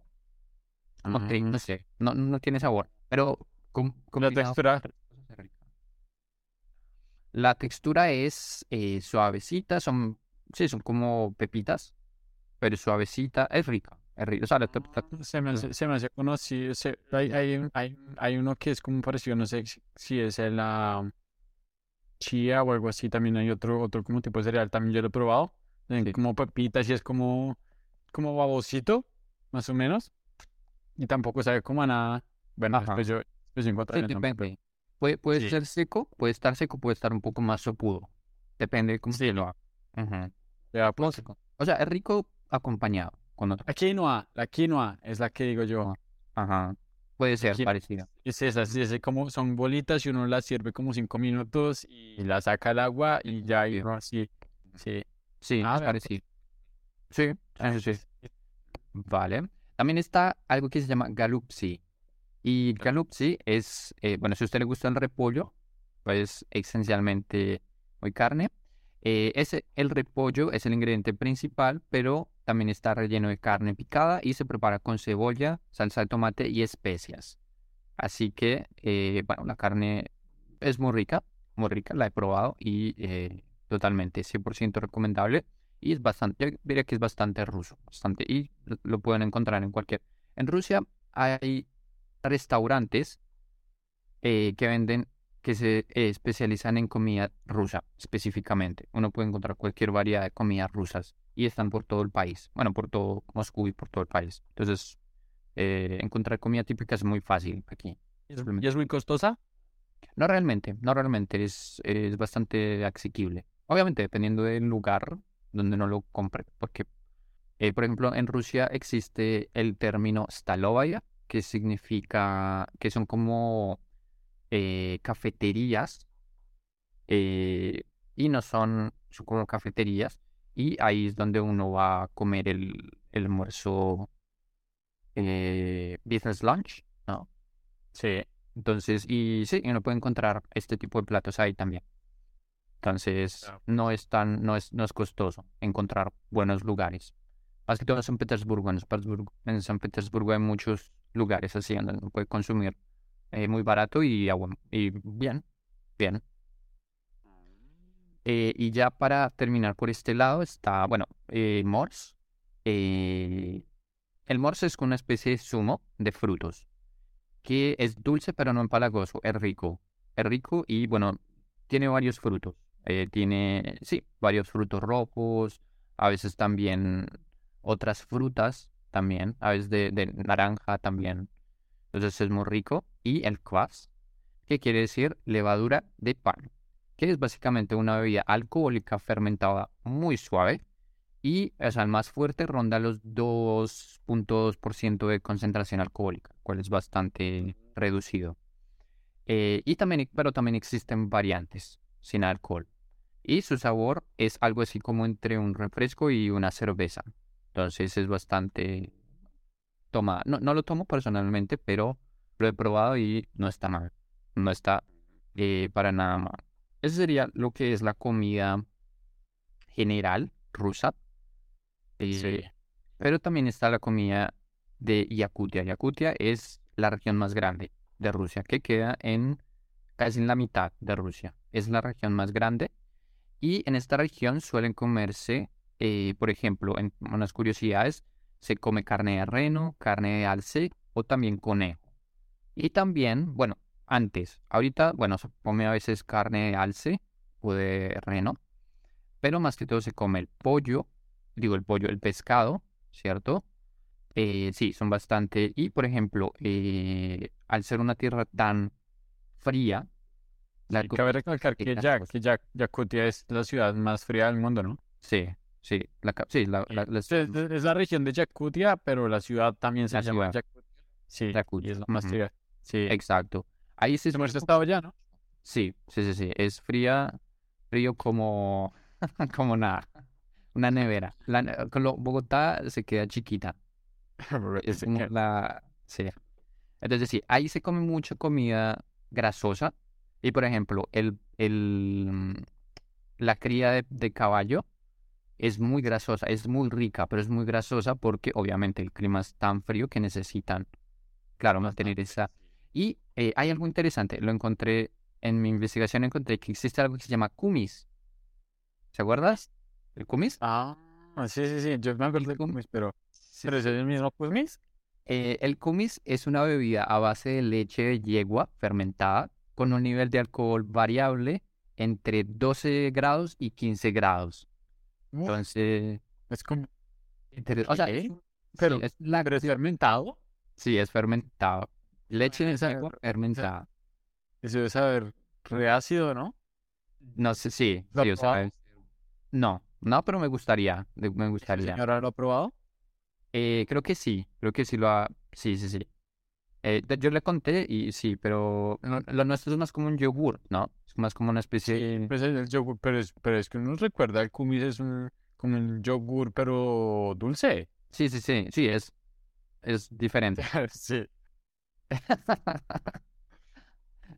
No, te- no sé, no, no tiene sabor, pero com- La textura. La textura es eh, suavecita, son, sí, son como pepitas, pero suavecita, es rica, es rica. O sea, la la- Se me hace, se me hace conocido. se- hay, hay, hay, hay uno que es como parecido, no sé si, es el ah, chía o algo así. También hay otro, otro como tipo de cereal, también yo lo he probado. Sí. Como pepitas y es como, como babosito, más o menos. Y tampoco sabe como a nada. Bueno, Ajá. después yo, sí, el nombre, depende. Puede, puede Sí. ser seco, puede estar seco, puede estar un poco más sopudo. Depende de cómo Sí, se lo haga. Pues, O sea, es rico acompañado con otro. La quinoa, la quinoa es la que digo yo. Ajá. Puede ser parecida. Es esa, sí, es como son bolitas y uno las sirve como cinco minutos y la saca el agua y ya y Sí. así. Sí. Sí, Ah, es vea, parecido. Sí, eso sí. Vale. También está algo que se llama galupsi. Y galupsi es, eh, bueno, si a usted le gusta el repollo, pues esencialmente muy carne. Eh, ese, el repollo es el ingrediente principal, pero también está relleno de carne picada y se prepara con cebolla, salsa de tomate y especias. Así que, eh, bueno, la carne es muy rica, muy rica, la he probado y eh, totalmente 100% recomendable. Y es bastante, yo diría que es bastante ruso, bastante, y lo pueden encontrar en cualquier. En Rusia hay restaurantes eh, que venden, que se especializan en comida rusa específicamente. Uno puede encontrar cualquier variedad de comidas rusas y están por todo el país. Bueno, por todo Moscú y por todo el país. Entonces, eh, encontrar comida típica es muy fácil aquí. ¿Y es muy costosa? No realmente, no realmente, es, es bastante asequible. Obviamente, dependiendo del lugar donde no lo compre, porque, eh, por ejemplo, en Rusia existe el término stalovaya, que significa que son como eh, cafeterías, eh, y no son, son como cafeterías, y ahí es donde uno va a comer el, el almuerzo business lunch, ¿no? Sí. Entonces, y sí, uno puede encontrar este tipo de platos ahí también. Entonces, no es tan, no es, no es costoso encontrar buenos lugares. Más que todo en San Petersburgo. En San Petersburgo, en San Petersburgo hay muchos lugares así donde uno puede consumir eh, muy barato y, y bien, bien. Eh, y ya para terminar por este lado está, bueno, eh, Mors. Eh, el Mors es una especie de zumo de frutos que es dulce pero no empalagoso, es rico. Es rico y bueno, tiene varios frutos. Tiene, sí, varios frutos rojos, a veces también otras frutas también, a veces de, de naranja también. Entonces es muy rico. Y el kvass, que quiere decir levadura de pan, que es básicamente una bebida alcohólica fermentada muy suave y o sea, el más fuerte ronda los 2.2% de concentración alcohólica, cual es bastante reducido. Eh, y también, pero también existen variantes sin alcohol. Y su sabor es algo así como entre un refresco y una cerveza. Entonces es bastante... Toma, no, no lo tomo personalmente, pero lo he probado y no está mal. No está eh, para nada mal. Ese sería lo que es la comida general rusa. Eh, pero también está la comida de Yakutia. Yakutia es la región más grande de Rusia, que queda en casi en la mitad de Rusia. Es la región más grande. Y en esta región suelen comerse, eh, por ejemplo, en unas curiosidades, se come carne de reno, carne de alce o también conejo. Y también, bueno, antes, ahorita, bueno, se come a veces carne de alce o de reno, pero más que todo se come el pollo, digo el pollo, el pescado, ¿cierto? Eh, sí, son bastante. Y por ejemplo, eh, al ser una tierra tan fría, la cabe recalcar que, ya, que ya, Yakutia es la ciudad más fría del mundo, ¿no? Sí, sí, la, sí, la, es, la región de Yakutia, pero la ciudad también se llama Yakutia. Sí, Yakutia. es la más fría. Sí, exacto. Ahí sí. Hemos estado ya, ¿no? Sí, sí, sí, sí. Es fría, frío como, (laughs) como nada una nevera. La, con Bogotá se queda chiquita. (laughs) es la, sí. Entonces sí, ahí se come mucha comida grasosa. Y por ejemplo, el, el, la cría de, de caballo es muy grasosa, es muy rica, pero es muy grasosa porque obviamente el clima es tan frío que necesitan, claro, mantener esa. Y eh, hay algo interesante, lo encontré en mi investigación, encontré que existe algo que se llama kumis. ¿Se acuerdas? ¿El kumis? Ah, sí, sí, sí. Yo me acuerdo del kumis, pero. ¿Pero es el mismo kumis? Eh, el kumis es una bebida a base de leche de yegua fermentada con un nivel de alcohol variable entre 12 grados y 15 grados. Entonces. Es como. O sea, pero, es, la... ¿pero es fermentado? Sí, es fermentado. Leche de yegua fermentada. Eso debe saber reácido, ¿no? No sé, sí. sí o sea, no, no, pero me gustaría, me gustaría. ¿Ahora lo ha probado? Eh, creo que sí, creo que sí lo ha... Sí, sí, sí. Eh, yo le conté y sí, pero lo nuestro es más como un yogur, ¿no? Es más como una especie de... Pues el yogur, pero es, pero es que uno recuerda, el kumis es un, como un yogur, pero dulce. Sí, sí, sí, sí, es, es diferente. (laughs) sí. (laughs)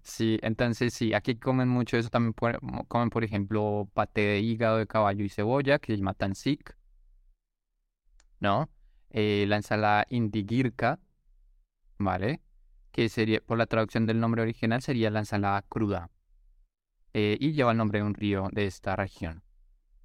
Sí, entonces sí, aquí comen mucho eso. También comen, por ejemplo, paté de hígado de caballo y cebolla, que se llama tansik. ¿no? Eh, la ensalada indigirka, ¿vale? Que sería, por la traducción del nombre original, sería la ensalada cruda. Eh, y lleva el nombre de un río de esta región.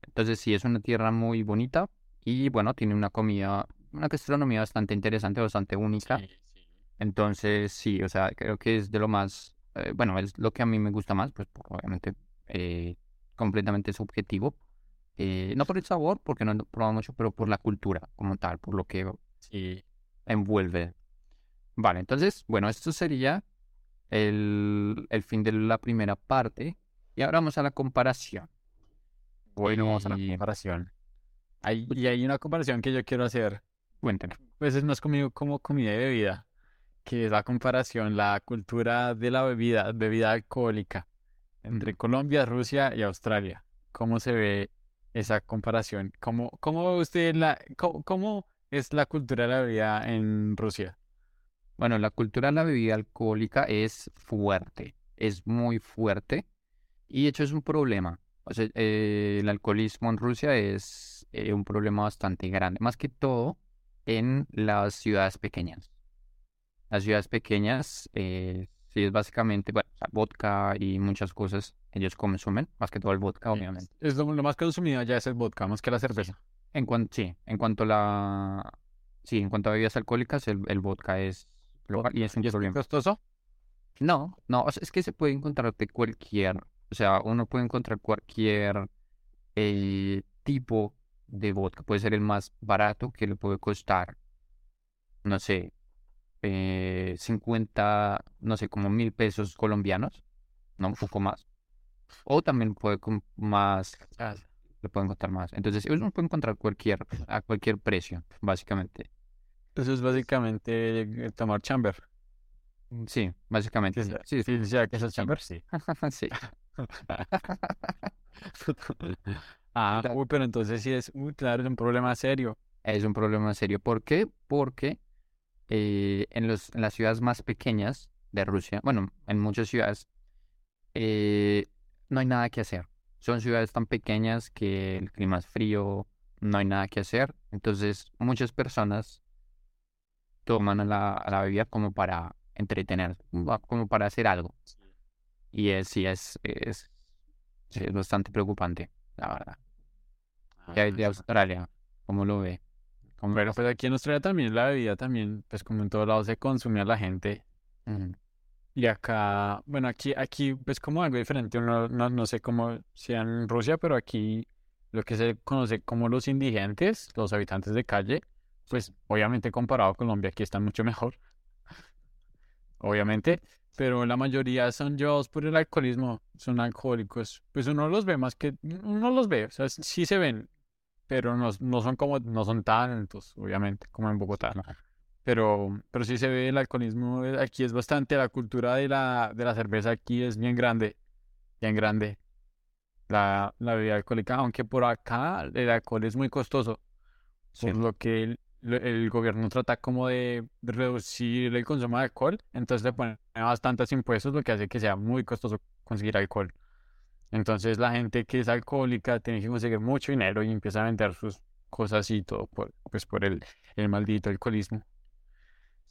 Entonces sí, es una tierra muy bonita y bueno, tiene una comida, una gastronomía bastante interesante, bastante única. Sí, sí. Entonces sí, o sea, creo que es de lo más, eh, bueno, es lo que a mí me gusta más, pues obviamente eh, completamente subjetivo. Eh, no por el sabor, porque no he probado mucho, pero por la cultura como tal, por lo que Sí. envuelve. Vale, entonces, bueno, esto sería el, el fin de la primera parte. Y ahora vamos a la comparación. Bueno, vamos a la comparación. Hay, y hay una comparación que yo quiero hacer. Cuéntame. Pues es más conmigo como comida y bebida, que es la comparación, la cultura de la bebida, bebida alcohólica, entre Colombia, Rusia y Australia. ¿Cómo se ve esa comparación? ¿Cómo, cómo usted la, cómo, cómo es la cultura de la bebida en Rusia? Bueno, la cultura de la bebida alcohólica es fuerte, es muy fuerte y de hecho es un problema. O sea, eh, el alcoholismo en Rusia es eh, un problema bastante grande, más que todo en las ciudades pequeñas. Las ciudades pequeñas, eh, sí es básicamente, bueno, o sea, vodka y muchas cosas ellos consumen, más que todo el vodka, obviamente. Es lo, lo más consumido allá es el vodka, más que la cerveza. En cuanto, sí, en cuanto a la, sí, en cuanto a bebidas alcohólicas, el, el vodka es, y es un ¿Y es muy problema. costoso? No, no, o sea, es que se puede encontrar de cualquier, o sea, uno puede encontrar cualquier eh, tipo de vodka. Puede ser el más barato que le puede costar, no sé, eh, 50, no sé, como mil pesos colombianos, no, un poco más. O también puede con más, le pueden costar más. Entonces, uno puede encontrar cualquier, a cualquier precio, básicamente. Eso es básicamente eh, tomar chamber. Sí, básicamente. Sí, Sí, sí, sí, ¿qué es el chamber? Sí. (laughs) sí. (laughs) Ah, uy, pero entonces sí es, uy, claro, es un problema serio. Es un problema serio. ¿Por qué? Porque eh, en los, en las ciudades más pequeñas de Rusia, bueno, en muchas ciudades, eh, no hay nada que hacer. Son ciudades tan pequeñas que el clima es frío, no hay nada que hacer. Entonces, muchas personas toman a la, a la bebida como para entretenerse, como para hacer algo. Y es, sí, es, es, es bastante preocupante, la verdad. Ah, ¿Qué hay de Australia? ¿Cómo lo ve? ¿Cómo- Bueno, pues aquí en Australia también la bebida también, pues como en todos lados se consume a la gente. Ujú. Y acá, bueno, aquí, aquí pues como algo diferente, uno, no, no sé cómo sea en Rusia, pero aquí lo que se conoce como los indigentes, los habitantes de calle, pues obviamente comparado a Colombia aquí están mucho mejor, (laughs) obviamente, pero la mayoría son llevados por el alcoholismo, son alcohólicos, pues uno los ve más que, uno los ve, o sea, sí se ven, pero no, no son como, no son tantos, obviamente, como en Bogotá. No. Pero, pero sí se ve el alcoholismo, eh, aquí es bastante, la cultura de la, de la cerveza aquí es bien grande, bien grande, la, la bebida alcohólica, aunque por acá el alcohol es muy costoso, Sí. por lo que el, gobierno trata como de reducir el consumo de alcohol, entonces le ponen bastantes impuestos, lo que hace que sea muy costoso conseguir alcohol. Entonces la gente que es alcohólica tiene que conseguir mucho dinero y empieza a vender sus cosas y todo por, pues por el, el maldito alcoholismo.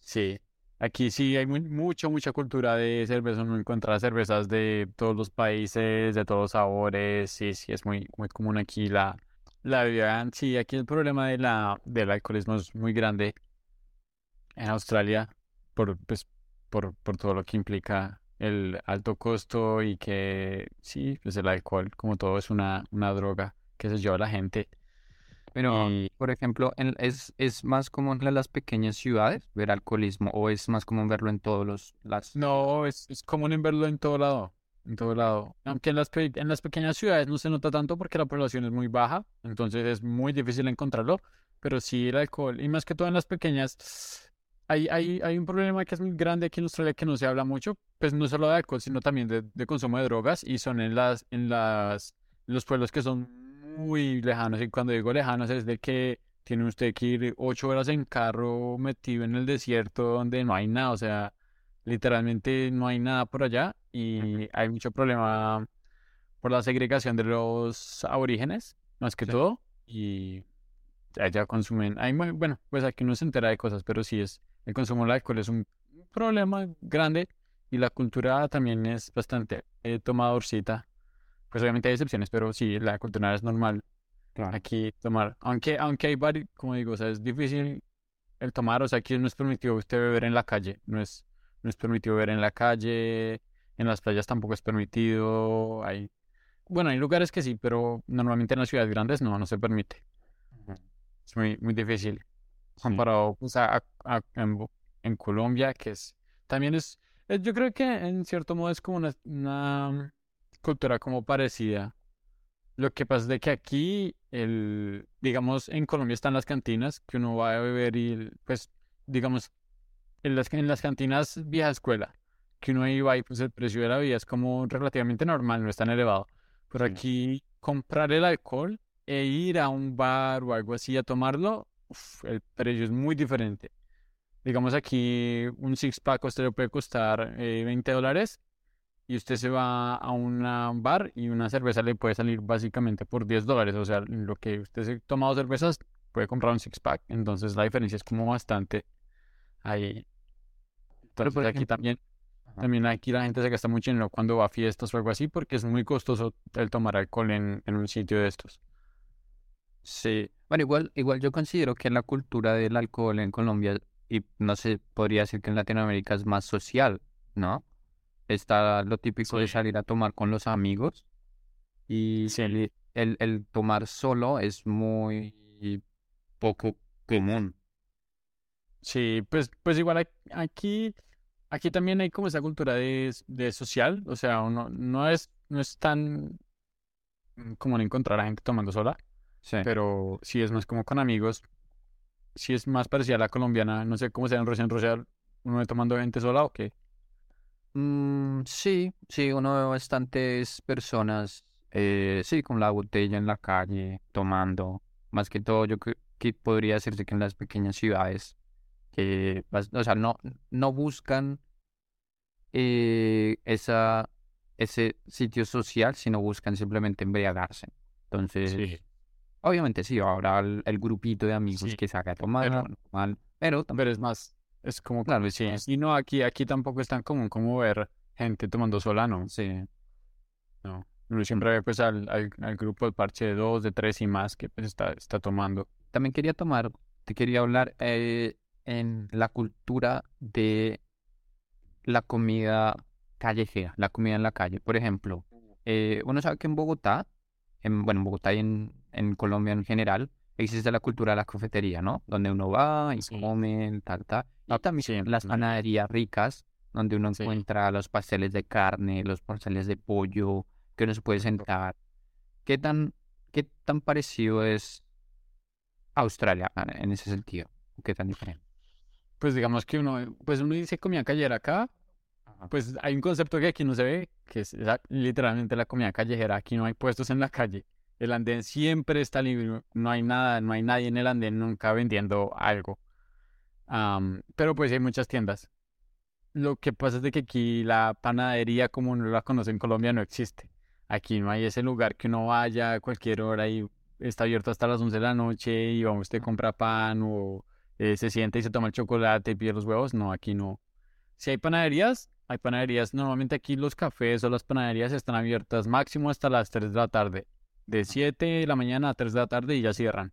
Sí, aquí sí hay muy, mucho, mucha cultura de cerveza, uno encuentra cervezas de todos los países, de todos los sabores, sí, sí, es muy, muy común aquí la, la bebida. Sí, aquí el problema de la, del alcoholismo es muy grande en Australia por, pues, por, por todo lo que implica el alto costo y que sí, pues el alcohol, como todo, es una, una droga que se lleva a la gente. Pero, Y por ejemplo, en- ¿es, es más común en las pequeñas ciudades ver alcoholismo o es más común verlo en todos los las no, es, es común en verlo en todo lado, en todo lado. Aunque en las, pe- en las pequeñas ciudades no se nota tanto porque la población es muy baja, entonces es muy difícil encontrarlo, pero sí el alcohol, y más que todo en las pequeñas, hay, hay, hay un problema que es muy grande aquí en Australia que no se habla mucho, pues no solo de alcohol, sino también de, de consumo de drogas, y son en las, en las, en los pueblos que son muy lejanos, y cuando digo lejanos es de que tiene usted que ir ocho horas en carro metido en el desierto donde no hay nada, o sea, literalmente no hay nada por allá, y hay mucho problema por la segregación de los aborígenes, más que Sí. todo, y allá consumen, hay, bueno, pues aquí uno se entera de cosas, pero sí es, el consumo del alcohol es un problema grande y la cultura también es bastante eh, tomadorcita. Pues obviamente hay excepciones, pero sí, la cultura es normal Claro. aquí tomar. Aunque, aunque hay varios, como digo, o sea, es difícil el tomar, o sea, aquí no es permitido usted beber en la calle, no es, no es permitido beber en la calle, en las playas tampoco es permitido, hay, bueno, hay lugares que sí, pero normalmente en las ciudades grandes no, no se permite. Es muy, muy difícil comparado pues, a, a- a- en, Colombia, que es, también es, es- yo creo que en cierto modo es como una, una cultura como parecida. Lo que pasa es de que aquí, el, digamos, en Colombia están las cantinas que uno va a beber y, pues, digamos, en las, en las cantinas vieja escuela, que uno iba y pues el precio de la vida es como relativamente normal, no es tan elevado. Pero aquí comprar el alcohol e ir a un bar o algo así a tomarlo, uf, el precio es muy diferente. Digamos aquí un six pack usted le puede costar eh, 20 dólares y usted se va a un bar y una cerveza le puede salir básicamente por 10 dólares. O sea, lo que usted se toma dos cervezas puede comprar un six pack. Entonces la diferencia es como bastante ahí. Entonces por aquí también, Ajá. también aquí la gente se gasta mucho dinero cuando va a fiestas o algo así porque es muy costoso el tomar alcohol en, en un sitio de estos. Sí, bueno, igual, igual yo considero que la cultura del alcohol en Colombia, y no sé, podría decir que en Latinoamérica es más social, ¿no? Está lo típico de Sí. salir a tomar con los amigos y Sí. el, el, el tomar solo es muy poco común. Sí, pues, pues igual aquí, aquí también hay como esa cultura de, de social, o sea, uno no es, no es tan mm, común encontrar a gente tomando sola, Sí. pero sí es más como con amigos, sí es más parecida a la colombiana, no sé cómo sea en Rusia uno ve tomando gente sola o qué. Mm, sí, sí, uno ve bastantes personas, eh, sí, con la botella en la calle, tomando. Más que todo, yo creo que podría decirse que en las pequeñas ciudades, que, o sea, no, no buscan eh, esa, ese sitio social, sino buscan simplemente embriagarse. Entonces, Sí, obviamente sí, habrá el, el grupito de amigos Sí, que saca a tomar, pero- normal, pero también, pero es más, es como, claro, sí, más- y no, aquí, aquí tampoco es tan común como ver gente tomando sola, ¿no? sí. No, uno siempre ve pues al, al, al grupo de parche de dos, de tres y más que pues está, está tomando. también quería tomar, te quería hablar eh, en la cultura de la comida callejera, la comida en la calle. Por ejemplo, eh, uno sabe que en Bogotá, en, bueno, en Bogotá y en, en Colombia en general, existe la cultura de la cafetería, ¿no? Donde uno va y Sí. come, tal, tal. Y Ah, también sí, las panaderías ricas, donde uno Sí. encuentra los pasteles de carne, los pasteles de pollo, que uno se puede sentar. ¿Qué tan, qué tan parecido es Australia ah, en ese sentido? ¿Qué tan diferente? Pues digamos que uno, pues uno dice comida callejera acá, pues hay un concepto que aquí no se ve, que es la- literalmente la comida callejera. Aquí no hay puestos en la calle. El andén siempre está libre, no hay nada, no hay nadie en el andén nunca vendiendo algo. Pero pues hay muchas tiendas. Lo que pasa es de que aquí la panadería como uno la conoce en Colombia no existe. Aquí no hay ese lugar que uno vaya a cualquier hora y está abierto hasta las 11 de la noche y vamos, usted compra pan o eh, se sienta y se toma el chocolate y pide los huevos. No, aquí no. Si hay panaderías, hay panaderías. Normalmente aquí los cafés o las panaderías están abiertas máximo hasta las 3 de la tarde. De 7 de la mañana a 3 de la tarde y ya cierran.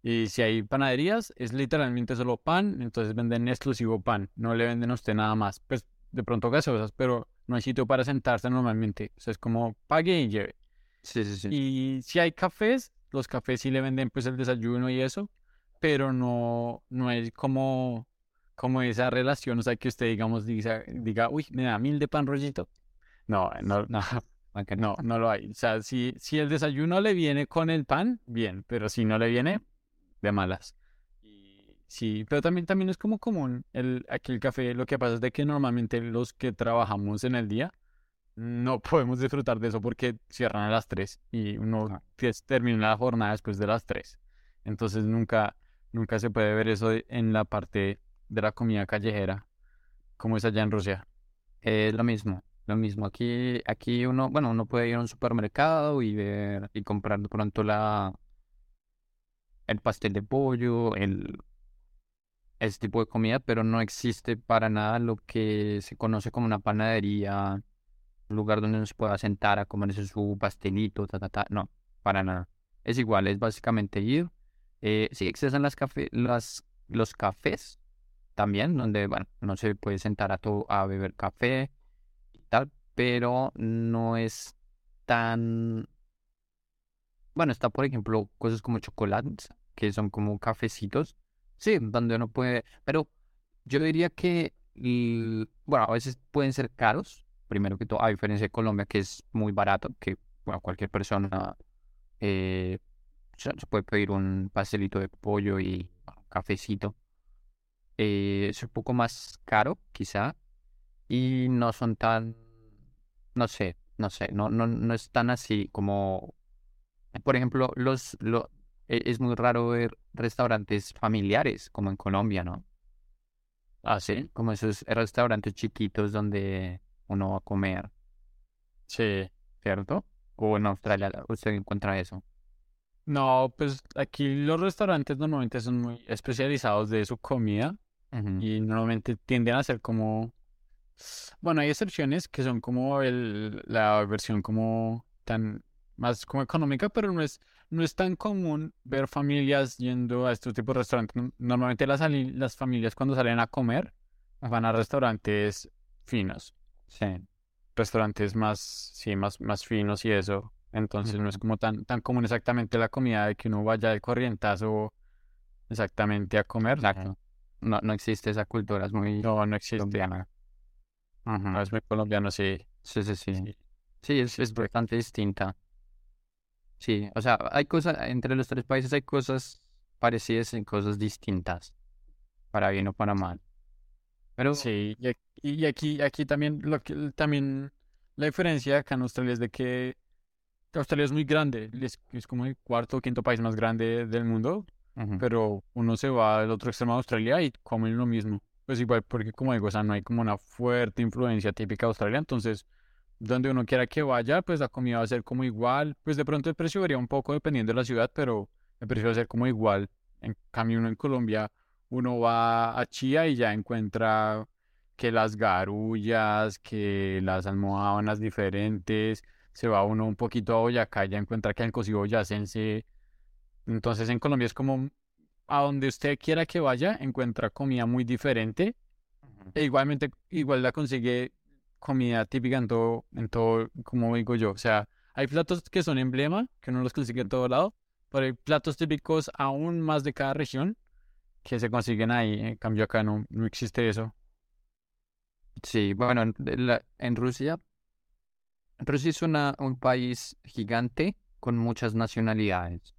Y si hay panaderías, es literalmente solo pan, entonces venden exclusivo pan, no le venden a usted nada más. Pues de pronto gaseosas, pero no hay sitio para sentarse normalmente. O sea, es como pague y lleve. Sí, sí, sí. Y si hay cafés, los cafés sí le venden pues el desayuno y eso, pero no, no es como, como esa relación, o sea, que usted digamos diga, diga, uy, me da mil de pan rollito. No, no, (laughs) no, Acá no, no lo hay. O sea, si, si el desayuno le viene con el pan, bien, pero si no le viene, de malas. Sí, pero también, también es como común el, aquí el café. Lo que pasa es de que normalmente los que trabajamos en el día no (laughs) podemos disfrutar de eso porque cierran a las 3 y uno Ah. tes- termina la jornada después de las 3. Entonces nunca, nunca se puede ver eso en la parte de la comida callejera, como es allá en Rusia. Es lo mismo, lo mismo. Aquí, aquí uno, bueno, uno puede ir a un supermercado y ver y comprar de pronto la el pastel de pollo, el ese tipo de comida, pero no existe para nada lo que se conoce como una panadería, un lugar donde uno se pueda sentar a comerse su pastelito, ta, ta, ta. No, para nada. Es igual, es básicamente ir. Eh, sí café, las, los cafés también, donde, bueno, no se puede sentar a, todo, a beber café y tal, pero no es tan... Bueno, está por ejemplo cosas como chocolates, que son como cafecitos, Sí, donde uno puede, pero yo diría que, bueno, a veces pueden ser caros, primero que todo, a diferencia de Colombia, que es muy barato, que, bueno, cualquier persona eh, se puede pedir un pastelito de pollo y un cafecito. Eh, es un poco más caro, quizá, y no son tan, no sé, no sé, no, no, no es tan así como, por ejemplo, los, los e, es muy raro ver restaurantes familiares como en Colombia, ¿no? Ah, sí. Como esos restaurantes chiquitos donde uno va a comer. Sí. ¿Cierto? O en Australia usted encuentra eso. No, pues aquí los restaurantes normalmente son muy especializados de su comida y normalmente tienden a ser como... Bueno, hay excepciones que son como el, la versión como tan más como económica, pero no es no es tan común ver familias yendo a estos tipos de restaurantes. Normalmente las, las familias cuando salen a comer van a restaurantes finos. Sí. Restaurantes más, sí, más, más finos y eso. Entonces no es como tan, tan común exactamente la comida de que uno vaya de corrientazo exactamente a comer. Exacto. No, no existe esa cultura, es muy no, no existe. colombiana. No, es muy colombiano, sí. Sí, sí, sí. Sí, es, es bastante distinta. Sí, o sea, hay cosas, entre los tres países hay cosas parecidas y cosas distintas, para bien o para mal. Pero sí, y aquí, aquí también, lo que, también la diferencia acá en Australia es de que Australia es muy grande, es, como el cuarto o quinto país más grande del mundo, pero uno se va al otro extremo de Australia y come lo mismo. Pues igual, porque como digo, o sea, no hay como una fuerte influencia típica de Australia, entonces donde uno quiera que vaya, pues la comida va a ser como igual. Pues de pronto el precio varía un poco dependiendo de la ciudad, pero el precio va a ser como igual. En cambio, uno en Colombia, uno va a Chía y ya encuentra que las garullas, que las almohábanas diferentes. Se va uno un poquito a Boyacá y ya encuentra que el cocido boyacense. Entonces en Colombia es como a donde usted quiera que vaya, encuentra comida muy diferente. E igualmente, igual la consigue comida típica en todo, en todo, como digo yo. O sea, hay platos que son emblema, que uno los consigue en todo lado, pero hay platos típicos aún más de cada región que se consiguen ahí. En cambio, acá no, no existe eso. Sí, bueno, en, Rusia, Rusia es una, un país gigante con muchas nacionalidades.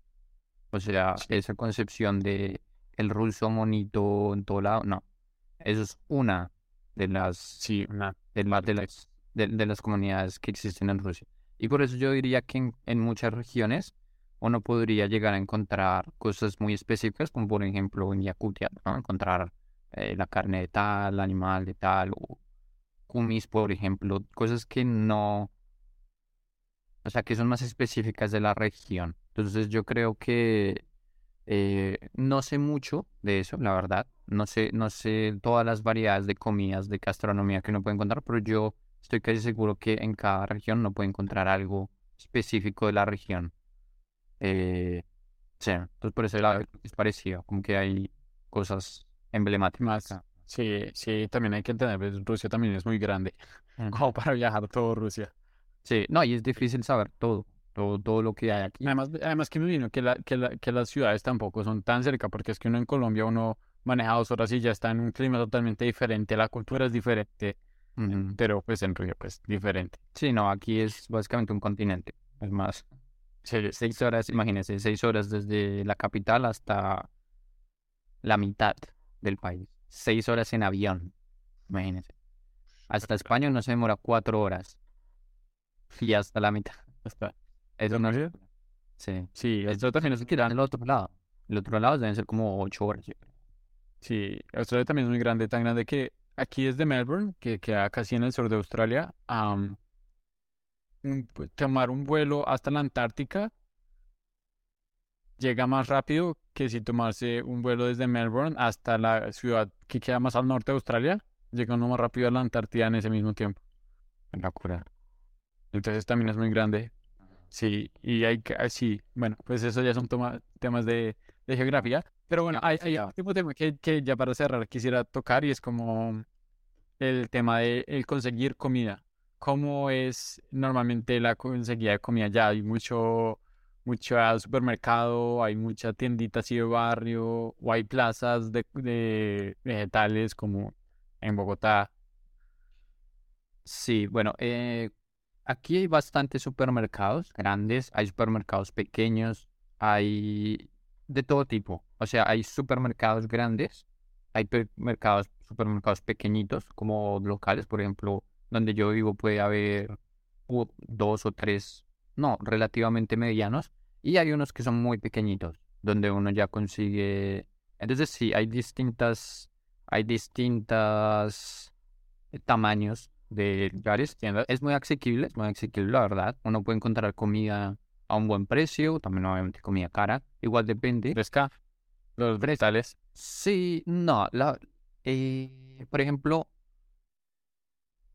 O sea, esa concepción de el ruso monito en todo lado, no. Eso es una de las, sí, una, de, de, las, de, las comunidades que existen en Rusia. Y por eso yo diría que en, muchas regiones uno podría llegar a encontrar cosas muy específicas, como por ejemplo en Yakutia, ¿no? encontrar eh, la carne de tal, animal de tal, o kumis, por ejemplo, cosas que no, o sea, que son más específicas de la región. Entonces yo creo que eh, no sé mucho de eso, la verdad. No sé, no sé todas las variedades de comidas, de gastronomía que uno puede encontrar, pero yo estoy casi seguro que en cada región uno puede encontrar algo específico de la región. Eh, sí, entonces por eso es parecido, como que hay cosas emblemáticas. Sí, sí, también hay que entender, pues, Rusia también es muy grande, (laughs) como para viajar todo Rusia. Sí, no, y es difícil saber todo todo, todo lo que hay aquí. Además, además que me vino que, la, que, la, que las ciudades tampoco son tan cerca, porque es que uno en Colombia uno maneja dos horas y ya está en un clima totalmente diferente, la cultura es diferente, pero pues en Río pues diferente. Sí, no, aquí es básicamente un continente, es más. Seis horas, imagínense, seis horas desde la capital hasta la mitad del país. Seis horas en avión, imagínense. Hasta España no se demora cuatro horas. Y hasta la mitad. Hasta, ¿Eso no es? Sí. Sí, esto también es que en el otro lado. El otro lado deben ser como ocho horas. Sí, Australia también es muy grande, tan grande que aquí desde Melbourne, que queda casi en el sur de Australia, tomar un vuelo hasta la Antártica llega más rápido que si tomarse un vuelo desde Melbourne hasta la ciudad que queda más al norte de Australia, llega uno más rápido a la Antártida en ese mismo tiempo. Locura. Entonces también es muy grande. Sí, y hay que, ah, sí, bueno, pues eso ya son toma- temas de, de geografía. Pero bueno, hay, hay un tema que, que ya para cerrar quisiera tocar y es como el tema de el conseguir comida. ¿Cómo es normalmente la conseguida de comida? Ya hay mucho, mucho supermercado, hay mucha tiendita así de barrio, o hay plazas de, de vegetales como en Bogotá. Sí, bueno, eh, aquí hay bastantes supermercados grandes, hay supermercados pequeños, hay de todo tipo. O sea, hay supermercados grandes, hay mercados, supermercados pequeñitos, como locales, por ejemplo, donde yo vivo puede haber dos o tres, no, relativamente medianos, y hay unos que son muy pequeñitos, donde uno ya consigue. Entonces sí, hay distintas, hay distintas eh, tamaños de lugares. Tiendas. Es muy asequible, es muy asequible, la verdad. Uno puede encontrar comida a un buen precio, también obviamente comida cara. Igual depende. Fresca, los vegetales. Sí, no, la, eh, por ejemplo,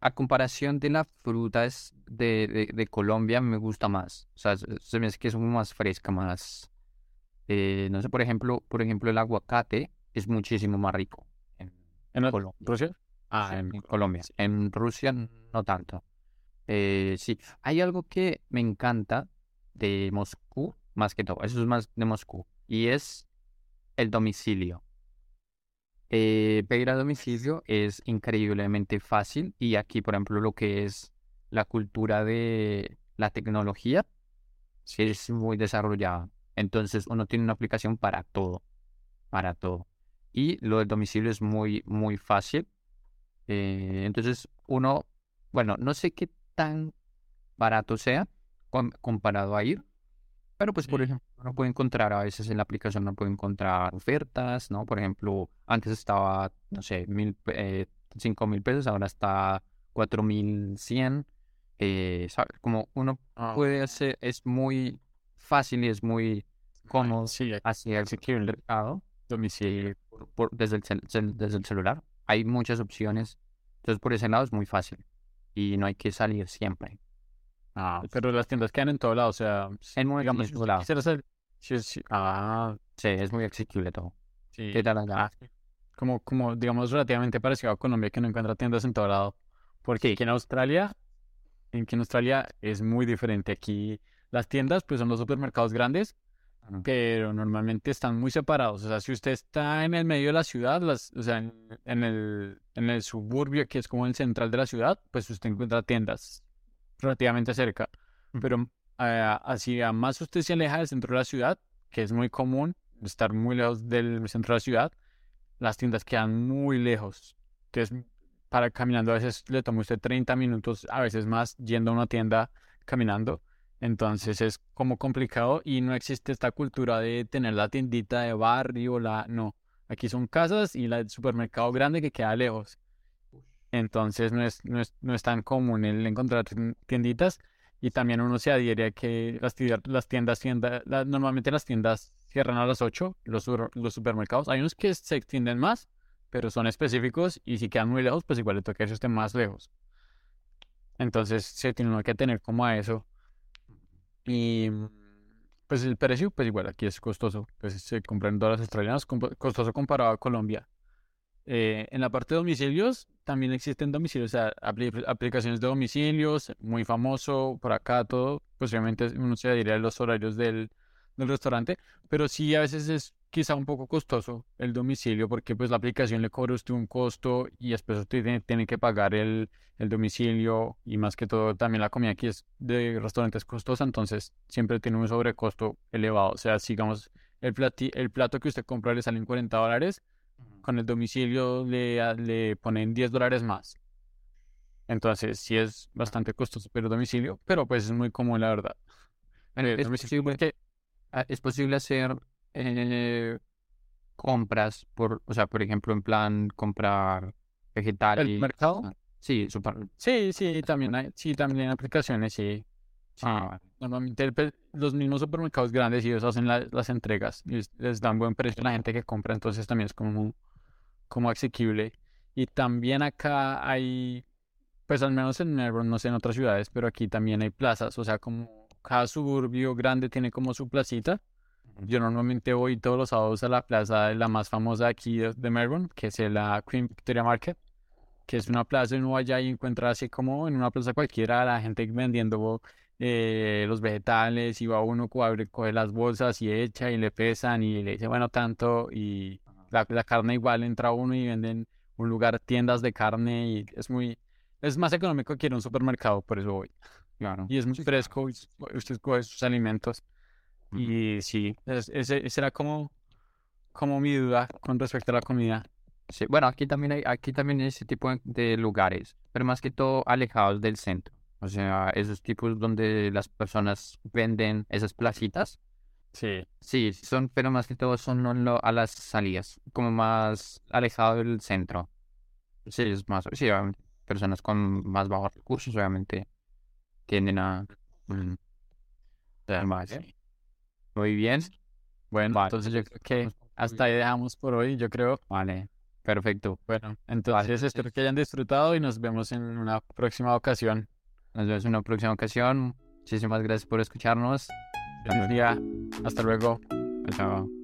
a comparación de la fruta es de, de, de Colombia me gusta más. O sea, se me hace que es más fresca, más, eh, no sé, por ejemplo, por ejemplo, el aguacate es muchísimo más rico en ¿En Colombia. Rusia? Ah, Sí, en Colombia. sí. En Rusia no tanto. Eh, sí, hay algo que me encanta de Moscú, más que todo, eso es más de Moscú, y es el domicilio. Eh, pedir a domicilio es increíblemente fácil y aquí, por ejemplo, lo que es la cultura de la tecnología es muy desarrollada. Entonces uno tiene una aplicación para todo, para todo. Y lo del domicilio es muy, muy fácil. Eh, entonces uno, bueno, no sé qué tan barato sea com- comparado a ir, pero pues por ejemplo, uno puede encontrar a veces en la aplicación, uno puede encontrar ofertas, ¿no? Por ejemplo, antes estaba, no sé, mil, eh, cinco mil pesos, ahora está cuatro mil cien. Eh, ¿sabes? Como uno Ah, puede hacer, es muy fácil y es muy cómodo Sí, hacia el mercado domicilio. por- por- desde el, desde el celular. Hay muchas opciones. Entonces, por ese lado es muy fácil. Y no hay que salir siempre. Ah, pero las tiendas quedan en todo lado, o sea, En muy digamos, en todo lado. hacer- si- si- ah, Sí, es muy accesible todo. sí. ¿Qué tal allá? Ah, como, como, digamos, relativamente parecido a Colombia, que no encuentra tiendas en todo lado. Porque Sí. aquí en Australia, en que en Australia es muy diferente. Aquí las tiendas, pues son los supermercados grandes, Pero normalmente están muy separados. O sea, si usted está en el medio de la ciudad, las, o sea, en, en el, en el suburbio, que es como el central de la ciudad, pues usted encuentra tiendas relativamente cerca. Pero eh, así a más usted se aleja del centro de la ciudad, que es muy común estar muy lejos del centro de la ciudad, las tiendas quedan muy lejos. Entonces, para caminando a veces le toma usted 30 minutos, a veces más, yendo a una tienda caminando. Entonces es como complicado y no existe esta cultura de tener la tiendita de barrio, la no. Aquí son casas y la- supermercado grande que queda lejos. Entonces no es, no es, no es tan común el encontrar tien- tienditas y también uno se adhiere a que las, tiendas, las tiendas, tienda- la- normalmente las tiendas cierran a las 8, los, los supermercados. Hay unos que se extienden más, pero son específicos y si quedan muy lejos, pues igual le toca que estén más lejos. Entonces se tiene uno que tener como a eso. Y mm, pues el precio, pues igual aquí es costoso. Pues se compra en dólares australianos, costoso comparado a Colombia. Eh, en la parte de domicilios, también existen domicilios, o sea, apli- aplicaciones de domicilios, muy famoso por acá todo. Posiblemente uno se adhiere a los horarios del, del restaurante, pero sí a veces es quizá un poco costoso el domicilio porque pues la aplicación le cobra a usted un costo y después usted tiene, tiene que pagar el, el domicilio y más que todo también la comida aquí es de restaurantes costosa, entonces siempre tiene un sobrecosto elevado. O sea, si digamos el, plati- el plato que usted compra le salen 40 dólares, con el domicilio le, le ponen 10 dólares más. Entonces sí es bastante costoso pero domicilio, pero pues es muy común la verdad. Bueno, es domicilio posible, que- ah, es posible hacer eh, compras por, o sea, por ejemplo, en plan comprar vegetales. ¿El mercado? ah, Sí, super, Sí, sí, también hay, sí, (laughs) también hay aplicaciones, sí. Ah, Normalmente el los mismos supermercados grandes ellos hacen la- las entregas y les, les dan buen precio a la gente que compra, entonces también es como, como asequible. Y también acá hay, pues al menos en Melbourne, no sé en otras ciudades, pero aquí también hay plazas, o sea, como cada suburbio grande tiene como su placita. Yo normalmente voy todos los sábados a la plaza, la más famosa aquí de, Melbourne, que es la Queen Victoria Market, que es una plaza y uno allá y encuentra así como en una plaza cualquiera la gente vendiendo eh, los vegetales y va uno, coge, coge las bolsas y echa y le pesan y le dice, bueno, tanto y la, la carne igual entra uno y venden un lugar, tiendas de carne y es muy, es más económico que ir a un supermercado, por eso voy. claro. Y es muy fresco usted coge sus alimentos. Y sí, es- ese, ese era como, como mi duda con respecto a la comida. Sí, bueno, aquí también hay, aquí también hay ese tipo de- lugares, pero más que todo alejados del centro. O sea, esos tipos donde las personas venden esas placitas. Sí. Sí, son, pero más que todo son lo- a las salidas, como más alejado del centro. Sí, es más, sí, obviamente, personas con más bajos recursos, obviamente, tienden a... mm, más. sí. Muy bien, Bueno, Vale, entonces yo creo que hasta ahí dejamos por hoy, yo creo. vale, perfecto. Bueno, entonces espero que hayan disfrutado y nos vemos en una próxima ocasión. Nos vemos en una próxima ocasión. Muchísimas gracias por escucharnos. Feliz día. Hasta luego. Chao.